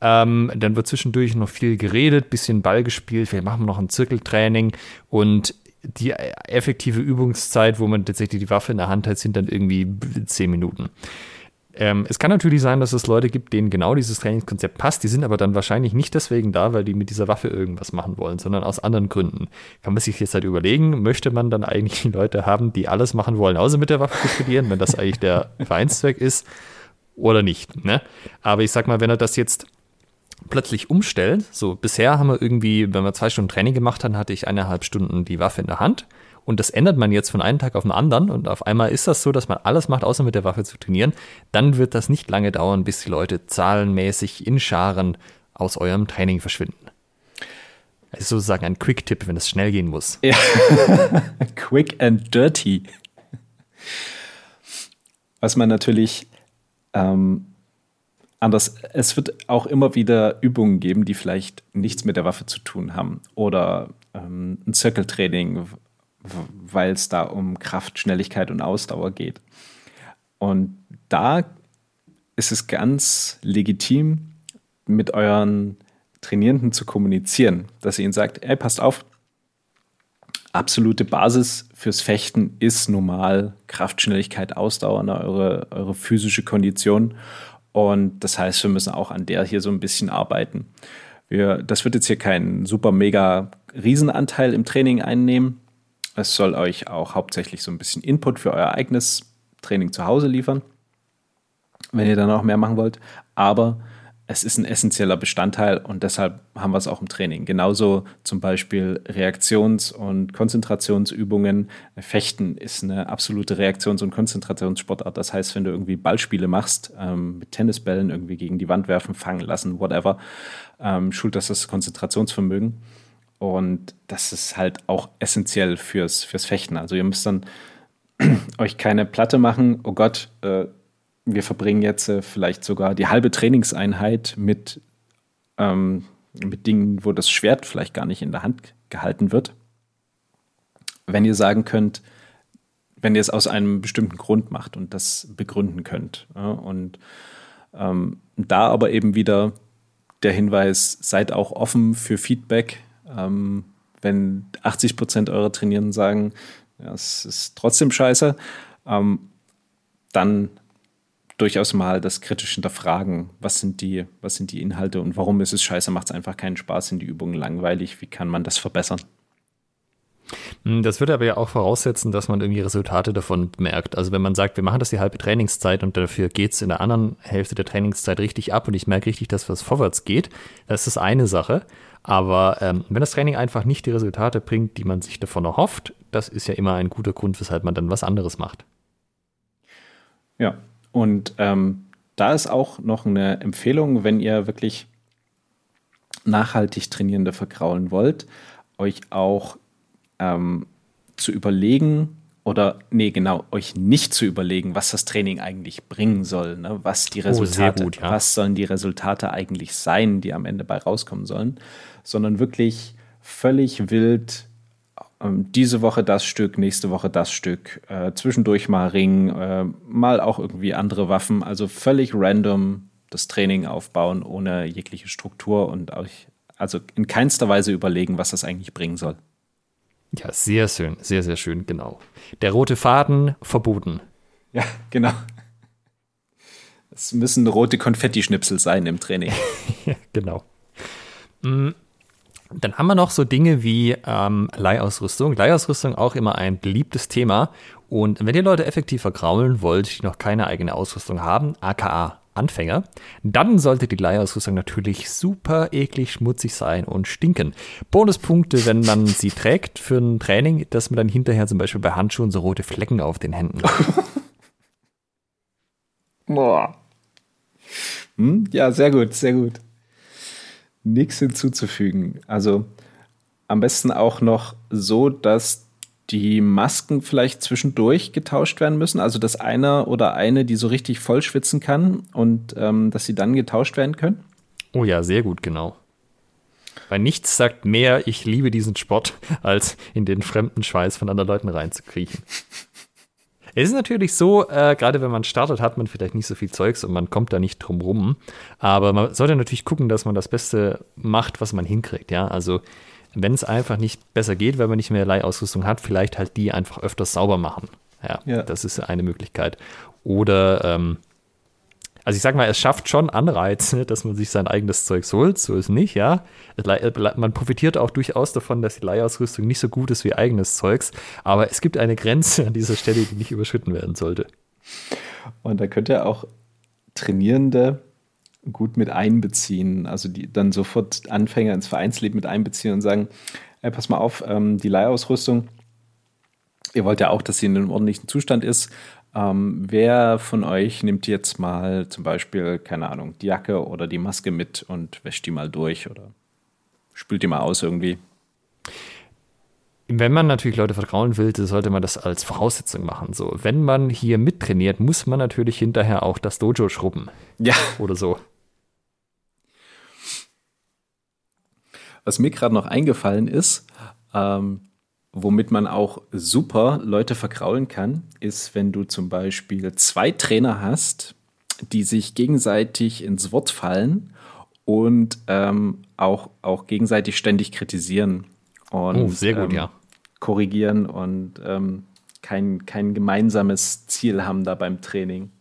Ähm, dann wird zwischendurch noch viel geredet, bisschen Ball gespielt, vielleicht machen wir noch ein Zirkeltraining und die effektive Übungszeit, wo man tatsächlich die Waffe in der Hand hat, sind dann irgendwie zehn Minuten. Ähm, es kann natürlich sein, dass es Leute gibt, denen genau dieses Trainingskonzept passt. Die sind aber dann wahrscheinlich nicht deswegen da, weil die mit dieser Waffe irgendwas machen wollen, sondern aus anderen Gründen. Kann man sich jetzt halt überlegen, möchte man dann eigentlich Leute haben, die alles machen wollen, außer mit der Waffe zu trainieren, wenn das eigentlich der Vereinszweck ist oder nicht. Ne? Aber ich sag mal, wenn er das jetzt plötzlich umstellt, so bisher haben wir irgendwie, wenn wir zwei Stunden Training gemacht haben, hatte ich eineinhalb Stunden die Waffe in der Hand und das ändert man jetzt von einem Tag auf den anderen und auf einmal ist das so, dass man alles macht, außer mit der Waffe zu trainieren, dann wird das nicht lange dauern, bis die Leute zahlenmäßig in Scharen aus eurem Training verschwinden. Also sozusagen ein Quick-Tipp, wenn es schnell gehen muss. Ja. Quick and dirty. Was man natürlich ähm, anders, es wird auch immer wieder Übungen geben, die vielleicht nichts mit der Waffe zu tun haben. Oder ähm, ein Circle-Training, weil es da um Kraft, Schnelligkeit und Ausdauer geht. Und da ist es ganz legitim, mit euren Trainierenden zu kommunizieren, dass ihr ihnen sagt, ey, passt auf, absolute Basis fürs Fechten ist normal Kraft, Schnelligkeit, Ausdauer, ne, eure, eure physische Kondition. Und das heißt, wir müssen auch an der hier so ein bisschen arbeiten. Wir, das wird jetzt hier keinen super mega Riesenanteil im Training einnehmen, es soll euch auch hauptsächlich so ein bisschen Input für euer eigenes Training zu Hause liefern, wenn ihr dann auch mehr machen wollt. Aber es ist ein essentieller Bestandteil und deshalb haben wir es auch im Training. Genauso zum Beispiel Reaktions- und Konzentrationsübungen. Fechten ist eine absolute Reaktions- und Konzentrationssportart. Das heißt, wenn du irgendwie Ballspiele machst, ähm, mit Tennisbällen irgendwie gegen die Wand werfen, fangen lassen, whatever, ähm, schult das das Konzentrationsvermögen. Und das ist halt auch essentiell fürs, fürs Fechten. Also ihr müsst dann euch keine Platte machen, oh Gott, äh, wir verbringen jetzt äh, vielleicht sogar die halbe Trainingseinheit mit, ähm, mit Dingen, wo das Schwert vielleicht gar nicht in der Hand gehalten wird. Wenn ihr sagen könnt, wenn ihr es aus einem bestimmten Grund macht und das begründen könnt. Ja, und ähm, da aber eben wieder der Hinweis, seid auch offen für Feedback, ähm, wenn 80 Prozent eurer Trainierenden sagen, ja, es ist trotzdem scheiße, ähm, dann durchaus mal das kritisch hinterfragen, was sind die, was sind die Inhalte und warum ist es scheiße, macht es einfach keinen Spaß, sind die Übungen langweilig, wie kann man das verbessern? Hm, das würde aber ja auch voraussetzen, dass man irgendwie Resultate davon merkt. Also wenn man sagt, wir machen das die halbe Trainingszeit und dafür geht es in der anderen Hälfte der Trainingszeit richtig ab und ich merke richtig, dass was vorwärts geht, das ist eine Sache. Aber ähm, wenn das Training einfach nicht die Resultate bringt, die man sich davon erhofft, das ist ja immer ein guter Grund, weshalb man dann was anderes macht. Ja, und ähm, da ist auch noch eine Empfehlung, wenn ihr wirklich nachhaltig Trainierende vergraulen wollt, euch auch ähm, zu überlegen, oder nee, genau, euch nicht zu überlegen, was das Training eigentlich bringen soll, ne? was die oh, Resultate, oh, gut, ja. was sollen die Resultate eigentlich sein, die am Ende bei rauskommen sollen, sondern wirklich völlig wild ähm, diese Woche das Stück, nächste Woche das Stück, äh, zwischendurch mal Ring, äh, mal auch irgendwie andere Waffen, also völlig random das Training aufbauen, ohne jegliche Struktur und euch also in keinster Weise überlegen, was das eigentlich bringen soll. Ja, sehr schön, sehr, sehr schön, genau. Der rote Faden verboten. Ja, genau. Es müssen rote Konfettischnipsel sein im Training. ja, genau. Mm, dann haben wir noch so Dinge wie ähm, Leihausrüstung. Leihausrüstung auch immer ein beliebtes Thema. Und wenn ihr Leute effektiv vergraulen wollt, die noch keine eigene Ausrüstung haben, aka Anfänger, dann sollte die Leihausrüstung natürlich super eklig schmutzig sein und stinken. Bonuspunkte, wenn man sie trägt für ein Training, dass man dann hinterher zum Beispiel bei Handschuhen so rote Flecken auf den Händen hat. Boah. Hm? Ja, sehr gut, sehr gut. Nichts hinzuzufügen. Also am besten auch noch so, dass die Masken vielleicht zwischendurch getauscht werden müssen. Also dass einer oder eine, die so richtig voll schwitzen kann und ähm, dass sie dann getauscht werden können. Oh ja, sehr gut, genau. Weil nichts sagt mehr, ich liebe diesen Sport, als in den fremden Schweiß von anderen Leuten reinzukriechen. Es ist natürlich so, äh, gerade wenn man startet, hat man vielleicht nicht so viel Zeugs und man kommt da nicht drum rum. Aber man sollte natürlich gucken, dass man das Beste macht, was man hinkriegt. Ja, also wenn es einfach nicht besser geht, weil man nicht mehr Leihausrüstung hat, vielleicht halt die einfach öfters sauber machen. Ja, ja. das ist eine Möglichkeit. Oder ähm, also ich sag mal, es schafft schon Anreize, dass man sich sein eigenes Zeug holt, so ist nicht, ja. Man profitiert auch durchaus davon, dass die Leihausrüstung nicht so gut ist wie eigenes Zeugs, aber es gibt eine Grenze an dieser Stelle, die nicht überschritten werden sollte. Und da könnt ihr auch Trainierende gut mit einbeziehen, also die dann sofort Anfänger ins Vereinsleben mit einbeziehen und sagen, hey, pass mal auf, ähm, die Leihausrüstung, ihr wollt ja auch, dass sie in einem ordentlichen Zustand ist, ähm, wer von euch nimmt jetzt mal zum Beispiel, keine Ahnung, die Jacke oder die Maske mit und wäscht die mal durch oder spült die mal aus irgendwie? Wenn man natürlich Leute vertrauen will, sollte man das als Voraussetzung machen. So, wenn man hier mittrainiert, muss man natürlich hinterher auch das Dojo schrubben. Ja. Oder so. Was mir gerade noch eingefallen ist, ähm, Womit man auch super Leute verkraulen kann, ist, wenn du zum Beispiel zwei Trainer hast, die sich gegenseitig ins Wort fallen und ähm, auch, auch gegenseitig ständig kritisieren und oh, sehr gut, ähm, ja. korrigieren und ähm, kein, kein gemeinsames Ziel haben da beim Training.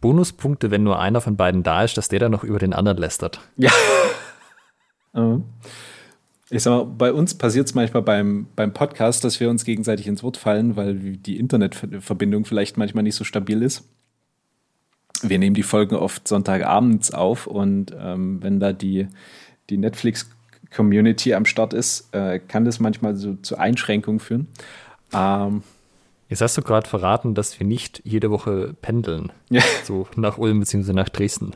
Bonuspunkte, wenn nur einer von beiden da ist, dass der dann noch über den anderen lästert. Ja. mhm ich sag mal, bei uns passiert es manchmal beim, beim Podcast, dass wir uns gegenseitig ins Wort fallen, weil die Internetverbindung vielleicht manchmal nicht so stabil ist. Wir nehmen die Folgen oft Sonntagabends auf und ähm, wenn da die, die Netflix-Community am Start ist, äh, kann das manchmal so zu Einschränkungen führen. Ähm, Jetzt hast du gerade verraten, dass wir nicht jede Woche pendeln. Ja. So nach Ulm bzw. nach Dresden.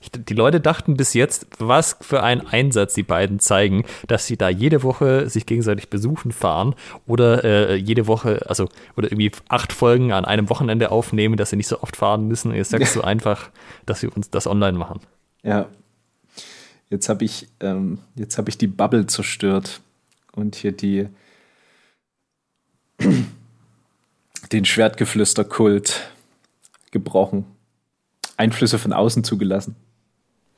Ich, die Leute dachten bis jetzt, was für einen Einsatz die beiden zeigen, dass sie da jede Woche sich gegenseitig besuchen fahren oder äh, jede Woche, also oder irgendwie acht Folgen an einem Wochenende aufnehmen, dass sie nicht so oft fahren müssen. Ihr sagt so einfach, dass sie uns das online machen. Ja. Jetzt habe ich, ähm, jetzt habe ich die Bubble zerstört und hier die den Schwertgeflüster-Kult gebrochen. Einflüsse von außen zugelassen.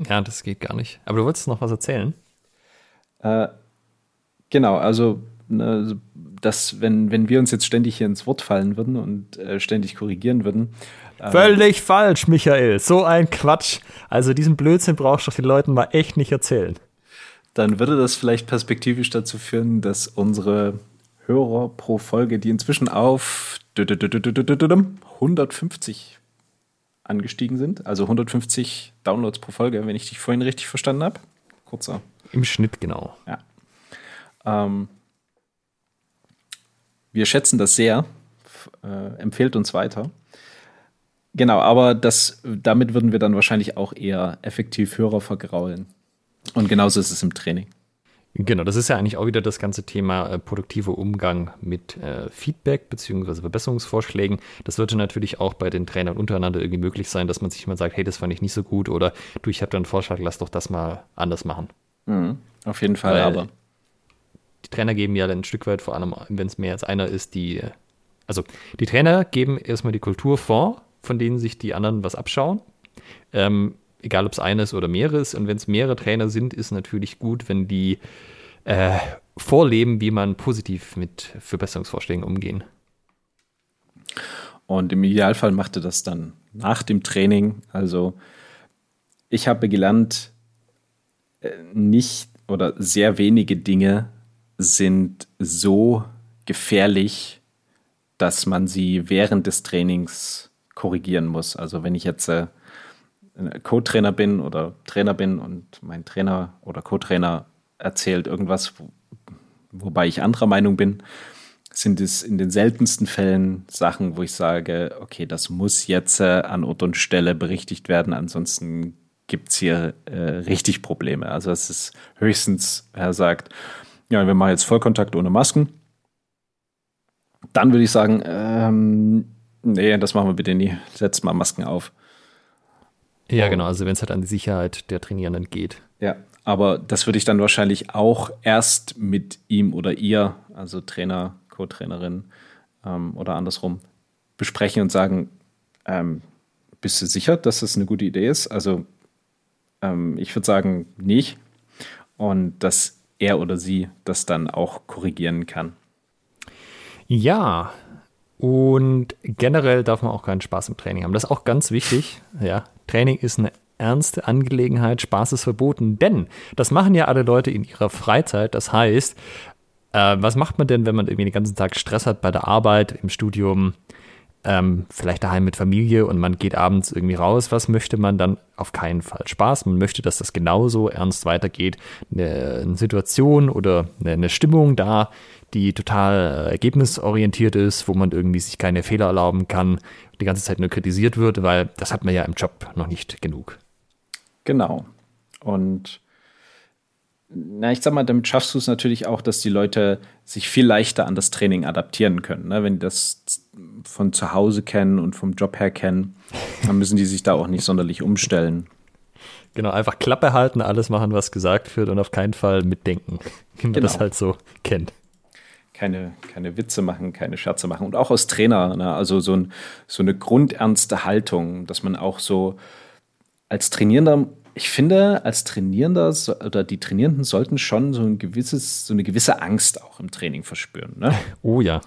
Ja, das geht gar nicht. Aber du wolltest noch was erzählen? Äh, genau, also ne, dass, wenn, wenn wir uns jetzt ständig hier ins Wort fallen würden und äh, ständig korrigieren würden. Äh, Völlig falsch, Michael. So ein Quatsch. Also diesen Blödsinn brauchst du den Leuten mal echt nicht erzählen. Dann würde das vielleicht perspektivisch dazu führen, dass unsere Hörer pro Folge, die inzwischen auf 150 angestiegen sind. Also 150 Downloads pro Folge, wenn ich dich vorhin richtig verstanden habe. Kurzer. Im Schnitt, genau. Ja. Ähm, wir schätzen das sehr. Äh, empfehlt uns weiter. Genau, aber das, damit würden wir dann wahrscheinlich auch eher effektiv Hörer vergraulen. Und genauso ist es im Training. Genau, das ist ja eigentlich auch wieder das ganze Thema äh, produktiver Umgang mit äh, Feedback bzw. Verbesserungsvorschlägen. Das würde natürlich auch bei den Trainern untereinander irgendwie möglich sein, dass man sich mal sagt, hey, das fand ich nicht so gut oder du, ich habe da einen Vorschlag, lass doch das mal anders machen. Mhm, auf jeden Fall, Weil aber. Die Trainer geben ja dann ein Stück weit, vor allem wenn es mehr als einer ist, die, also die Trainer geben erstmal die Kultur vor, von denen sich die anderen was abschauen. Ähm, egal ob es eines oder mehreres. Und wenn es mehrere Trainer sind, ist natürlich gut, wenn die äh, vorleben, wie man positiv mit Verbesserungsvorschlägen umgehen. Und im Idealfall machte das dann nach dem Training. Also ich habe gelernt, äh, nicht oder sehr wenige Dinge sind so gefährlich, dass man sie während des Trainings korrigieren muss. Also wenn ich jetzt äh, Co-Trainer bin oder Trainer bin und mein Trainer oder Co-Trainer erzählt irgendwas, wo, wobei ich anderer Meinung bin, sind es in den seltensten Fällen Sachen, wo ich sage, okay, das muss jetzt äh, an Ort und Stelle berichtigt werden, ansonsten gibt es hier äh, richtig Probleme. Also es ist höchstens, er sagt, ja, wir machen jetzt Vollkontakt ohne Masken. Dann würde ich sagen, ähm, nee, das machen wir bitte nie. Setzt mal Masken auf. Ja, genau, also wenn es halt an die Sicherheit der Trainierenden geht. Ja, aber das würde ich dann wahrscheinlich auch erst mit ihm oder ihr, also Trainer, Co-Trainerin ähm, oder andersrum, besprechen und sagen, ähm, bist du sicher, dass das eine gute Idee ist? Also ähm, ich würde sagen, nicht. Und dass er oder sie das dann auch korrigieren kann. Ja, und generell darf man auch keinen Spaß im Training haben. Das ist auch ganz wichtig. Ja, Training ist eine ernste Angelegenheit, Spaß ist verboten, denn das machen ja alle Leute in ihrer Freizeit. Das heißt, äh, was macht man denn, wenn man irgendwie den ganzen Tag Stress hat bei der Arbeit, im Studium, ähm, vielleicht daheim mit Familie und man geht abends irgendwie raus, was möchte man dann? Auf keinen Fall Spaß. Man möchte, dass das genauso ernst weitergeht. Eine, eine Situation oder eine, eine, Stimmung da, die total äh, ergebnisorientiert ist, wo man irgendwie sich keine Fehler erlauben kann, die ganze Zeit nur kritisiert wird, weil das hat man ja im Job noch nicht genug. Genau. Und na, ich sag mal, damit schaffst du es natürlich auch, dass die Leute sich viel leichter an das Training adaptieren können. Ne? Wenn die das von zu Hause kennen und vom Job her kennen, dann müssen die sich da auch nicht sonderlich umstellen. Genau, einfach Klappe halten, alles machen, was gesagt wird und auf keinen Fall mitdenken, wie man genau. das halt so kennt. Keine, keine Witze machen, keine Scherze machen. Und auch als Trainer, ne? also so, ein, so eine grundernste Haltung, dass man auch so als Trainierender ich finde, als Trainierender oder die Trainierenden sollten schon so ein gewisses, so eine gewisse Angst auch im Training verspüren. Ne? Oh ja.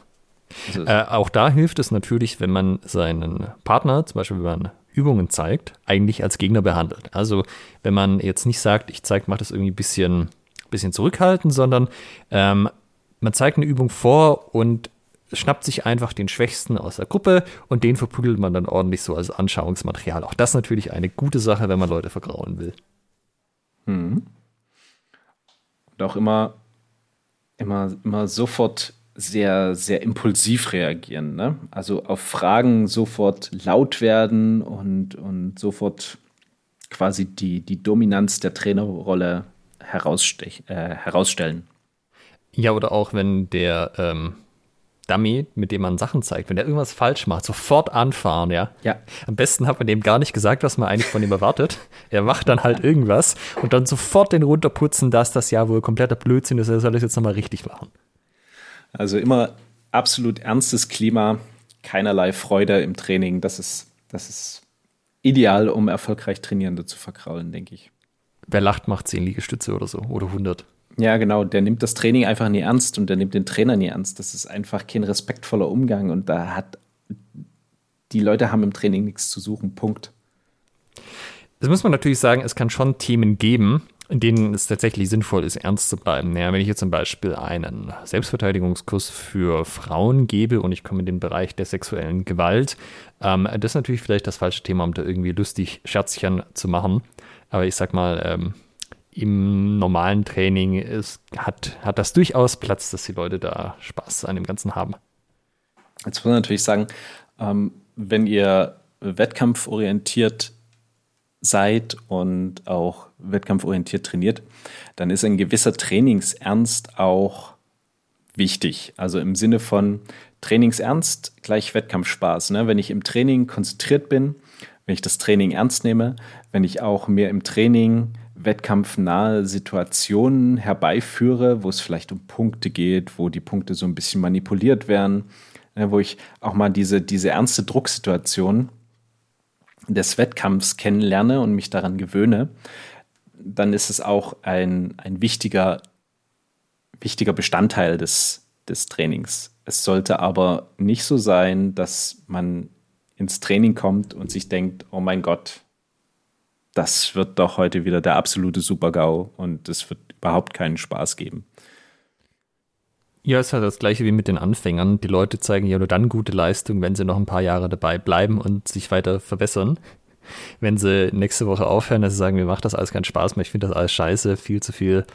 Also, äh, auch da hilft es natürlich, wenn man seinen Partner, zum Beispiel wenn man Übungen zeigt, eigentlich als Gegner behandelt. Also wenn man jetzt nicht sagt, ich zeige, mache das irgendwie ein bisschen, bisschen zurückhaltend, sondern ähm, man zeigt eine Übung vor und schnappt sich einfach den Schwächsten aus der Gruppe und den verprügelt man dann ordentlich so als Anschauungsmaterial. Auch das natürlich eine gute Sache, wenn man Leute vergrauen will. Hm. Und auch immer, immer, immer sofort sehr, sehr impulsiv reagieren. Ne? Also auf Fragen sofort laut werden und, und sofort quasi die, die Dominanz der Trainerrolle herausstech, äh, herausstellen. Ja, oder auch wenn der ähm, Dummy, mit dem man Sachen zeigt, wenn der irgendwas falsch macht, sofort anfahren, ja. Ja. Am besten hat man dem gar nicht gesagt, was man eigentlich von ihm erwartet. Er macht dann halt irgendwas und dann sofort den runterputzen, dass das ja wohl kompletter Blödsinn ist, er soll das jetzt nochmal richtig machen. Also immer absolut ernstes Klima, keinerlei Freude im Training. Das ist, das ist ideal, um erfolgreich Trainierende zu verkraulen, denke ich. Wer lacht, macht 10 Liegestütze oder so oder 100. Ja, genau. Der nimmt das Training einfach nie ernst und der nimmt den Trainer nie ernst. Das ist einfach kein respektvoller Umgang und da hat die Leute haben im Training nichts zu suchen. Punkt. Das muss man natürlich sagen, es kann schon Themen geben, in denen es tatsächlich sinnvoll ist, ernst zu bleiben. Ja, wenn ich jetzt zum Beispiel einen Selbstverteidigungskurs für Frauen gebe und ich komme in den Bereich der sexuellen Gewalt, ähm, das ist natürlich vielleicht das falsche Thema, um da irgendwie lustig Scherzchen zu machen. Aber ich sag mal, ähm, im normalen Training ist, hat, hat das durchaus Platz, dass die Leute da Spaß an dem Ganzen haben. Jetzt muss man natürlich sagen, ähm, wenn ihr wettkampforientiert seid und auch wettkampforientiert trainiert, dann ist ein gewisser Trainingsernst auch wichtig. Also im Sinne von Trainingsernst gleich Wettkampfspaß. Ne? Wenn ich im Training konzentriert bin, wenn ich das Training ernst nehme, wenn ich auch mir im Training wettkampfnahe Situationen herbeiführe, wo es vielleicht um Punkte geht, wo die Punkte so ein bisschen manipuliert werden, ne, wo ich auch mal diese, diese ernste Drucksituation des Wettkampfs kennenlerne und mich daran gewöhne, dann ist es auch ein, ein wichtiger, wichtiger Bestandteil des, des Trainings. Es sollte aber nicht so sein, dass man ins Training kommt und sich denkt, oh mein Gott, das wird doch heute wieder der absolute Super-GAU und es wird überhaupt keinen Spaß geben. Ja, es ist halt das gleiche wie mit den Anfängern. Die Leute zeigen ja nur dann gute Leistung, wenn sie noch ein paar Jahre dabei bleiben und sich weiter verbessern. Wenn sie nächste Woche aufhören, dass sie sagen, mir macht das alles keinen Spaß mehr, ich finde das alles scheiße, viel zu viel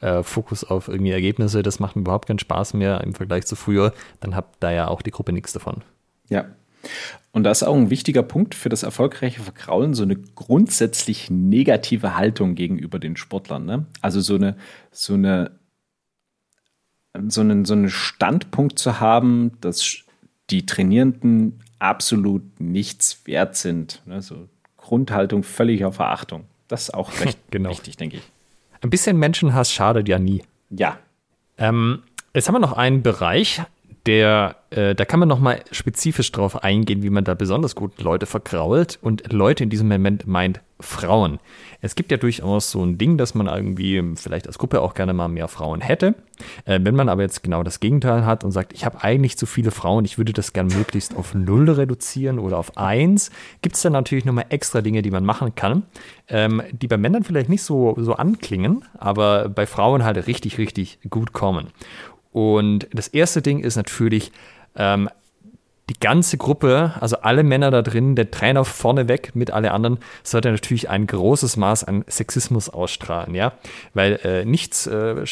äh, Fokus auf irgendwie Ergebnisse, das macht mir überhaupt keinen Spaß mehr im Vergleich zu früher, dann hat da ja auch die Gruppe nichts davon. Ja. Und das ist auch ein wichtiger Punkt für das erfolgreiche Verkraulen, so eine grundsätzlich negative Haltung gegenüber den Sportlern. Ne? Also so eine, so eine, so einen, so einen Standpunkt zu haben, dass die Trainierenden absolut nichts wert sind. Ne? So Grundhaltung völliger Verachtung. Das ist auch recht genau. wichtig, denke ich. Ein bisschen Menschenhass schadet ja nie. Ja. Ähm, jetzt haben wir noch einen Bereich, der, äh, da kann man noch mal spezifisch drauf eingehen, wie man da besonders gut Leute verkrault. Und Leute in diesem Moment meint Frauen. Es gibt ja durchaus so ein Ding, dass man irgendwie vielleicht als Gruppe auch gerne mal mehr Frauen hätte. Äh, wenn man aber jetzt genau das Gegenteil hat und sagt, ich habe eigentlich zu viele Frauen, ich würde das gerne möglichst auf null reduzieren oder auf eins, gibt es dann natürlich nochmal extra Dinge, die man machen kann, ähm, die bei Männern vielleicht nicht so, so anklingen, aber bei Frauen halt richtig, richtig gut kommen. Und das erste Ding ist natürlich, ähm, die ganze Gruppe, also alle Männer da drin, der Trainer vorneweg mit alle anderen, sollte natürlich ein großes Maß an Sexismus ausstrahlen, ja, weil äh, nichts äh,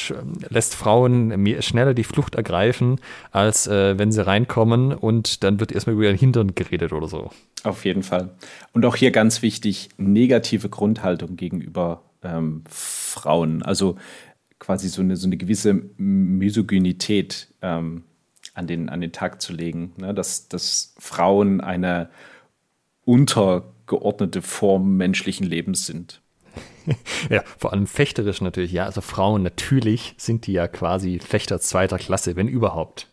lässt Frauen schneller die Flucht ergreifen, als äh, wenn sie reinkommen und dann wird erstmal über ihren Hintern geredet oder so. Auf jeden Fall. Und auch hier ganz wichtig, negative Grundhaltung gegenüber ähm, Frauen. Also quasi so eine, so eine gewisse Misogynität ähm, an, den, an den Tag zu legen, ne? dass, dass Frauen eine untergeordnete Form menschlichen Lebens sind. ja, vor allem fechterisch natürlich, ja. Also Frauen natürlich sind die ja quasi Fechter zweiter Klasse, wenn überhaupt.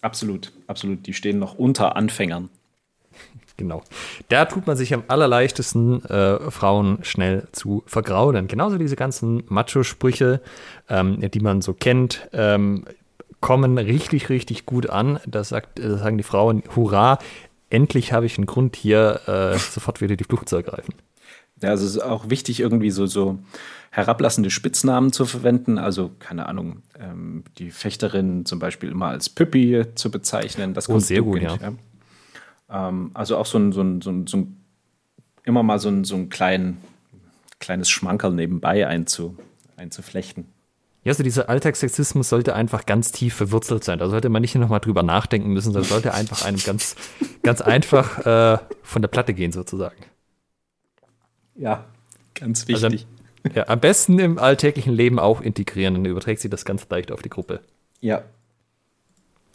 Absolut, absolut. Die stehen noch unter Anfängern. Genau. Da tut man sich am allerleichtesten, äh, Frauen schnell zu vergraulen. Genauso diese ganzen Macho-Sprüche, ähm, die man so kennt, ähm, kommen richtig, richtig gut an. Da sagt, das sagen die Frauen, hurra, endlich habe ich einen Grund hier, äh, sofort wieder die Flucht zu ergreifen. Ja, also es ist auch wichtig, irgendwie so, so herablassende Spitznamen zu verwenden. Also, keine Ahnung, ähm, die Fechterin zum Beispiel immer als Püppi zu bezeichnen. Das oh, sehr gut, ja. ja. Ähm, also auch so ein, so ein, so ein, so ein immer mal so ein, so ein klein, kleines Schmankerl nebenbei einzu, einzuflechten. Ja, so dieser Alltagssexismus sollte einfach ganz tief verwurzelt sein. Da sollte man nicht nochmal drüber nachdenken müssen, sondern sollte einfach einem ganz, ganz einfach äh, von der Platte gehen, sozusagen. Ja, ganz also wichtig. Also, ja, am besten im alltäglichen Leben auch integrieren, dann überträgt sich das ganz leicht auf die Gruppe. Ja.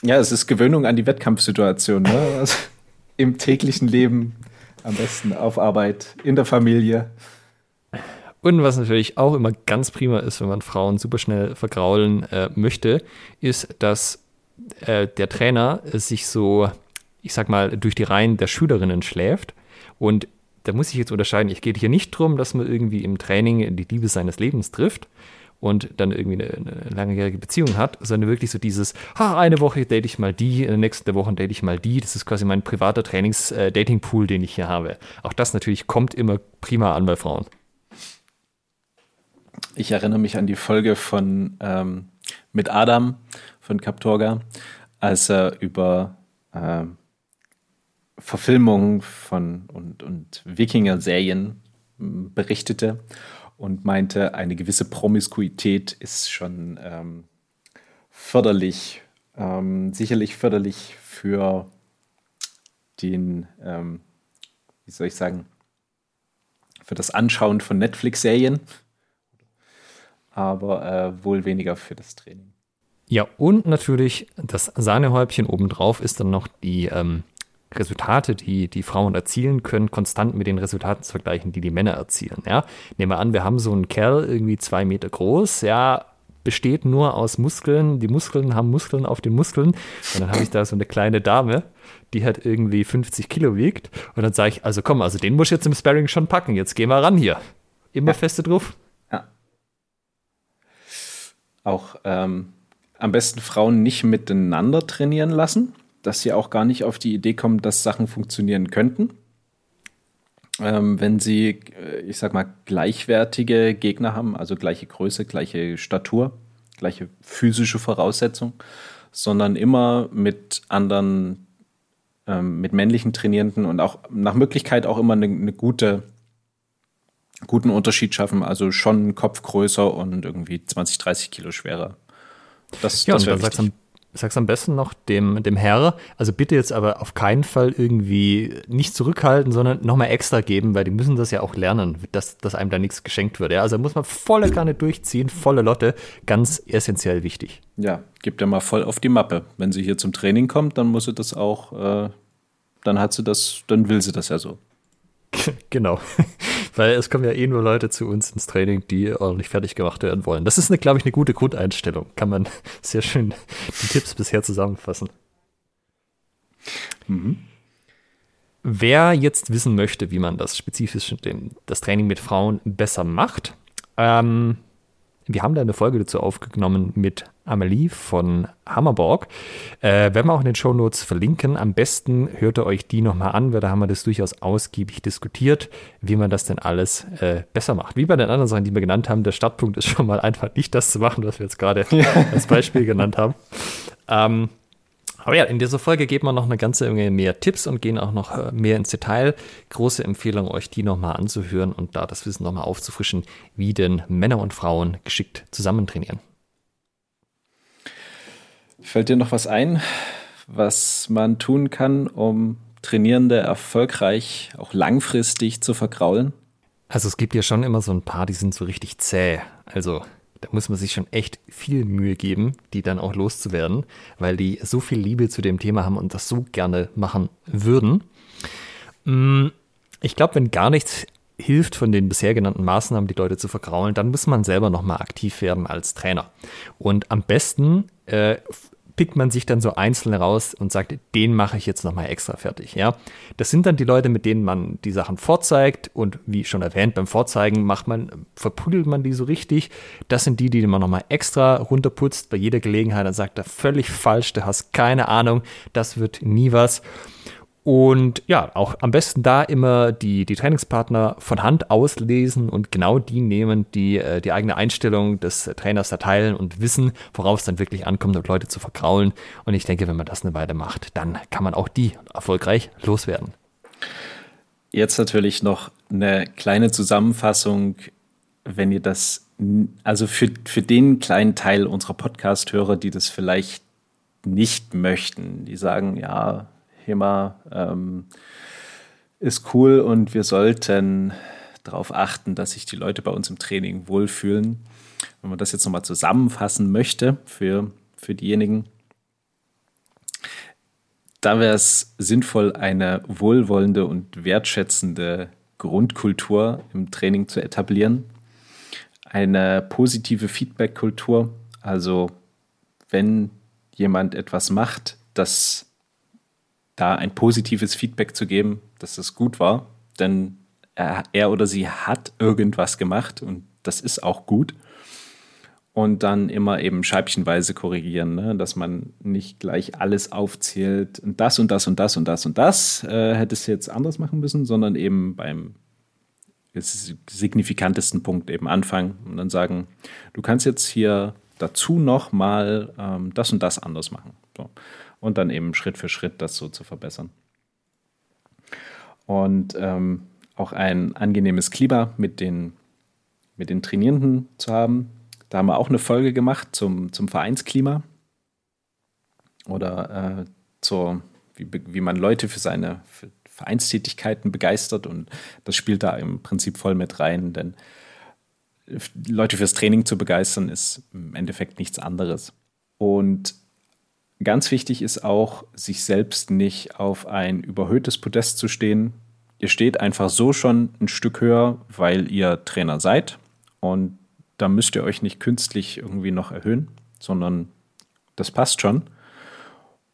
Ja, es ist Gewöhnung an die Wettkampfsituation. Ne? Im täglichen Leben am besten auf Arbeit, in der Familie. Und was natürlich auch immer ganz prima ist, wenn man Frauen super schnell vergraulen äh, möchte, ist, dass äh, der Trainer sich so, ich sag mal, durch die Reihen der Schülerinnen schläft. Und da muss ich jetzt unterscheiden, ich gehe hier nicht drum, dass man irgendwie im Training die Liebe seines Lebens trifft, und dann irgendwie eine, eine langjährige Beziehung hat, sondern wirklich so dieses, ha, eine Woche date ich mal die, in der nächsten Woche date ich mal die. Das ist quasi mein privater Trainings-Dating-Pool, äh, den ich hier habe. Auch das natürlich kommt immer prima an bei Frauen. Ich erinnere mich an die Folge von ähm, mit Adam von Kaptorga, als er über äh, Verfilmungen von und, und Wikinger-Serien berichtete und meinte, eine gewisse Promiskuität ist schon ähm, förderlich, ähm, sicherlich förderlich für den, ähm, wie soll ich sagen, für das Anschauen von Netflix-Serien, aber äh, wohl weniger für das Training. Ja, und natürlich das Sahnehäubchen obendrauf ist dann noch die ähm, Resultate, die die Frauen erzielen können, konstant mit den Resultaten zu vergleichen, die die Männer erzielen. Ja? Nehmen wir an, wir haben so einen Kerl, irgendwie zwei Meter groß, ja, besteht nur aus Muskeln, die Muskeln haben Muskeln auf den Muskeln. Und dann habe ich da so eine kleine Dame, die halt irgendwie 50 Kilo wiegt. Und dann sage ich, also komm, also den muss ich jetzt im Sparring schon packen, jetzt geh mal ran hier. Immer ja. feste drauf. Ja. Auch ähm, am besten Frauen nicht miteinander trainieren lassen dass sie auch gar nicht auf die Idee kommen, dass Sachen funktionieren könnten. Ähm, wenn sie, äh, ich sag mal, gleichwertige Gegner haben, also gleiche Größe, gleiche Statur, gleiche physische Voraussetzung, sondern immer mit anderen, ähm, mit männlichen Trainierenden und auch nach Möglichkeit auch immer eine, eine gute guten Unterschied schaffen. Also schon Kopf größer und irgendwie 20, 30 Kilo schwerer. Das, ja, das wäre wichtig sag's am besten noch dem, dem Herr, also bitte jetzt aber auf keinen Fall irgendwie nicht zurückhalten, sondern nochmal extra geben, weil die müssen das ja auch lernen, dass, dass einem da nichts geschenkt wird. Ja? Also muss man volle Kanne durchziehen, volle Lotte, ganz essentiell wichtig. Ja, gibt ja mal voll auf die Mappe. Wenn sie hier zum Training kommt, dann muss sie das auch, äh, dann hat sie das, dann will sie das ja so. genau. Weil es kommen ja eh nur Leute zu uns ins Training, die ordentlich fertig gemacht werden wollen. Das ist, glaube ich, eine gute Grundeinstellung. Kann man sehr schön die Tipps bisher zusammenfassen. Mhm. Wer jetzt wissen möchte, wie man das spezifisch, den, das Training mit Frauen besser macht, ähm, wir haben da eine Folge dazu aufgenommen mit Amelie von Hammerborg. Äh, werden wir auch in den Show Notes verlinken. Am besten hört ihr euch die nochmal an, weil da haben wir das durchaus ausgiebig diskutiert, wie man das denn alles äh, besser macht. Wie bei den anderen Sachen, die wir genannt haben, der Startpunkt ist schon mal einfach nicht das zu machen, was wir jetzt gerade ja. als Beispiel genannt haben. Ähm, aber ja, in dieser Folge geben wir noch eine ganze Menge mehr Tipps und gehen auch noch äh, mehr ins Detail. Große Empfehlung, euch die nochmal anzuhören und da das Wissen nochmal aufzufrischen, wie denn Männer und Frauen geschickt zusammen trainieren. Fällt dir noch was ein, was man tun kann, um Trainierende erfolgreich, auch langfristig zu verkraulen? Also es gibt ja schon immer so ein paar, die sind so richtig zäh. Also da muss man sich schon echt viel Mühe geben, die dann auch loszuwerden, weil die so viel Liebe zu dem Thema haben und das so gerne machen würden. Mm, ich glaube, wenn gar nichts hilft von den bisher genannten Maßnahmen, die Leute zu vergraulen, dann muss man selber nochmal aktiv werden als Trainer. Und am besten äh, pickt man sich dann so einzeln raus und sagt, den mache ich jetzt nochmal extra fertig. Ja, das sind dann die Leute, mit denen man die Sachen vorzeigt und wie schon erwähnt, beim Vorzeigen macht man, verprügelt man die so richtig. Das sind die, die man nochmal extra runterputzt bei jeder Gelegenheit und sagt, da völlig falsch, du hast keine Ahnung, das wird nie was. Und ja, auch am besten da immer die, die Trainingspartner von Hand auslesen und genau die nehmen, die äh, die eigene Einstellung des Trainers erteilen und wissen, worauf es dann wirklich ankommt, um Leute zu verkraulen. Und ich denke, wenn man das eine Weile macht, dann kann man auch die erfolgreich loswerden. Jetzt natürlich noch eine kleine Zusammenfassung, wenn ihr das, also für, für den kleinen Teil unserer Podcast-Hörer, die das vielleicht nicht möchten, die sagen, ja, HEMA ähm, ist cool und wir sollten darauf achten, dass sich die Leute bei uns im Training wohlfühlen. Wenn man das jetzt nochmal zusammenfassen möchte für, für diejenigen, da wäre es sinnvoll, eine wohlwollende und wertschätzende Grundkultur im Training zu etablieren. Eine positive Feedback-Kultur, also wenn jemand etwas macht, das da ein positives Feedback zu geben, dass das gut war, denn er, er oder sie hat irgendwas gemacht und das ist auch gut. Und dann immer eben scheibchenweise korrigieren, ne? dass man nicht gleich alles aufzählt und das und das und das und das und das äh, hätte es jetzt anders machen müssen, sondern eben beim signifikantesten Punkt eben anfangen und dann sagen, du kannst jetzt hier dazu noch mal ähm, das und das anders machen. So und dann eben Schritt für Schritt das so zu verbessern. Und ähm, auch ein angenehmes Klima mit den, mit den Trainierenden zu haben. Da haben wir auch eine Folge gemacht zum, zum Vereinsklima oder äh, zur, wie, wie man Leute für seine für Vereinstätigkeiten begeistert und das spielt da im Prinzip voll mit rein, denn Leute fürs Training zu begeistern ist im Endeffekt nichts anderes. Und Ganz wichtig ist auch, sich selbst nicht auf ein überhöhtes Podest zu stehen. Ihr steht einfach so schon ein Stück höher, weil ihr Trainer seid. Und da müsst ihr euch nicht künstlich irgendwie noch erhöhen, sondern das passt schon.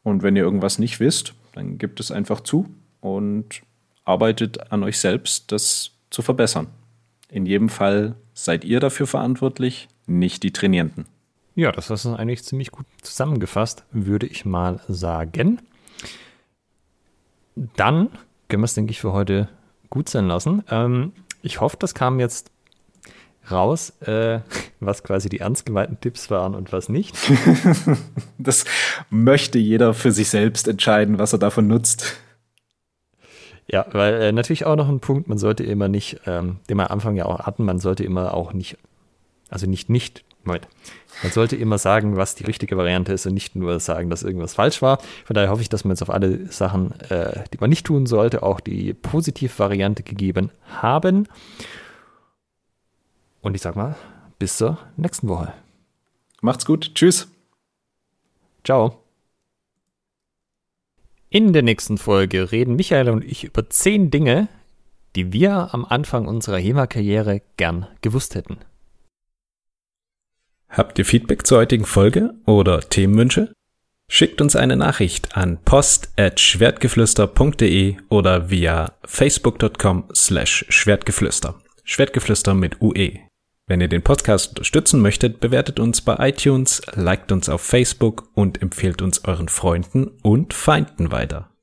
Und wenn ihr irgendwas nicht wisst, dann gebt es einfach zu und arbeitet an euch selbst, das zu verbessern. In jedem Fall seid ihr dafür verantwortlich, nicht die Trainierenden. Ja, das ist eigentlich ziemlich gut zusammengefasst, würde ich mal sagen. Dann können wir es, denke ich, für heute gut sein lassen. Ähm, ich hoffe, das kam jetzt raus, äh, was quasi die ernst gemeinten Tipps waren und was nicht. das möchte jeder für sich selbst entscheiden, was er davon nutzt. Ja, weil äh, natürlich auch noch ein Punkt, man sollte immer nicht, ähm, den wir am Anfang ja auch hatten, man sollte immer auch nicht, also nicht nicht, Moment, man sollte immer sagen, was die richtige Variante ist und nicht nur sagen, dass irgendwas falsch war. Von daher hoffe ich, dass wir jetzt auf alle Sachen, äh, die man nicht tun sollte, auch die Positivvariante gegeben haben. Und ich sag mal, bis zur nächsten Woche. Macht's gut. Tschüss. Ciao. In der nächsten Folge reden Michael und ich über zehn Dinge, die wir am Anfang unserer HEMA-Karriere gern gewusst hätten. Habt ihr Feedback zur heutigen Folge oder Themenwünsche? Schickt uns eine Nachricht an post@schwertgeflüster.de oder via facebook.com slash schwertgeflüster. Schwertgeflüster mit UE. Wenn ihr den Podcast unterstützen möchtet, bewertet uns bei iTunes, liked uns auf Facebook und empfehlt uns euren Freunden und Feinden weiter.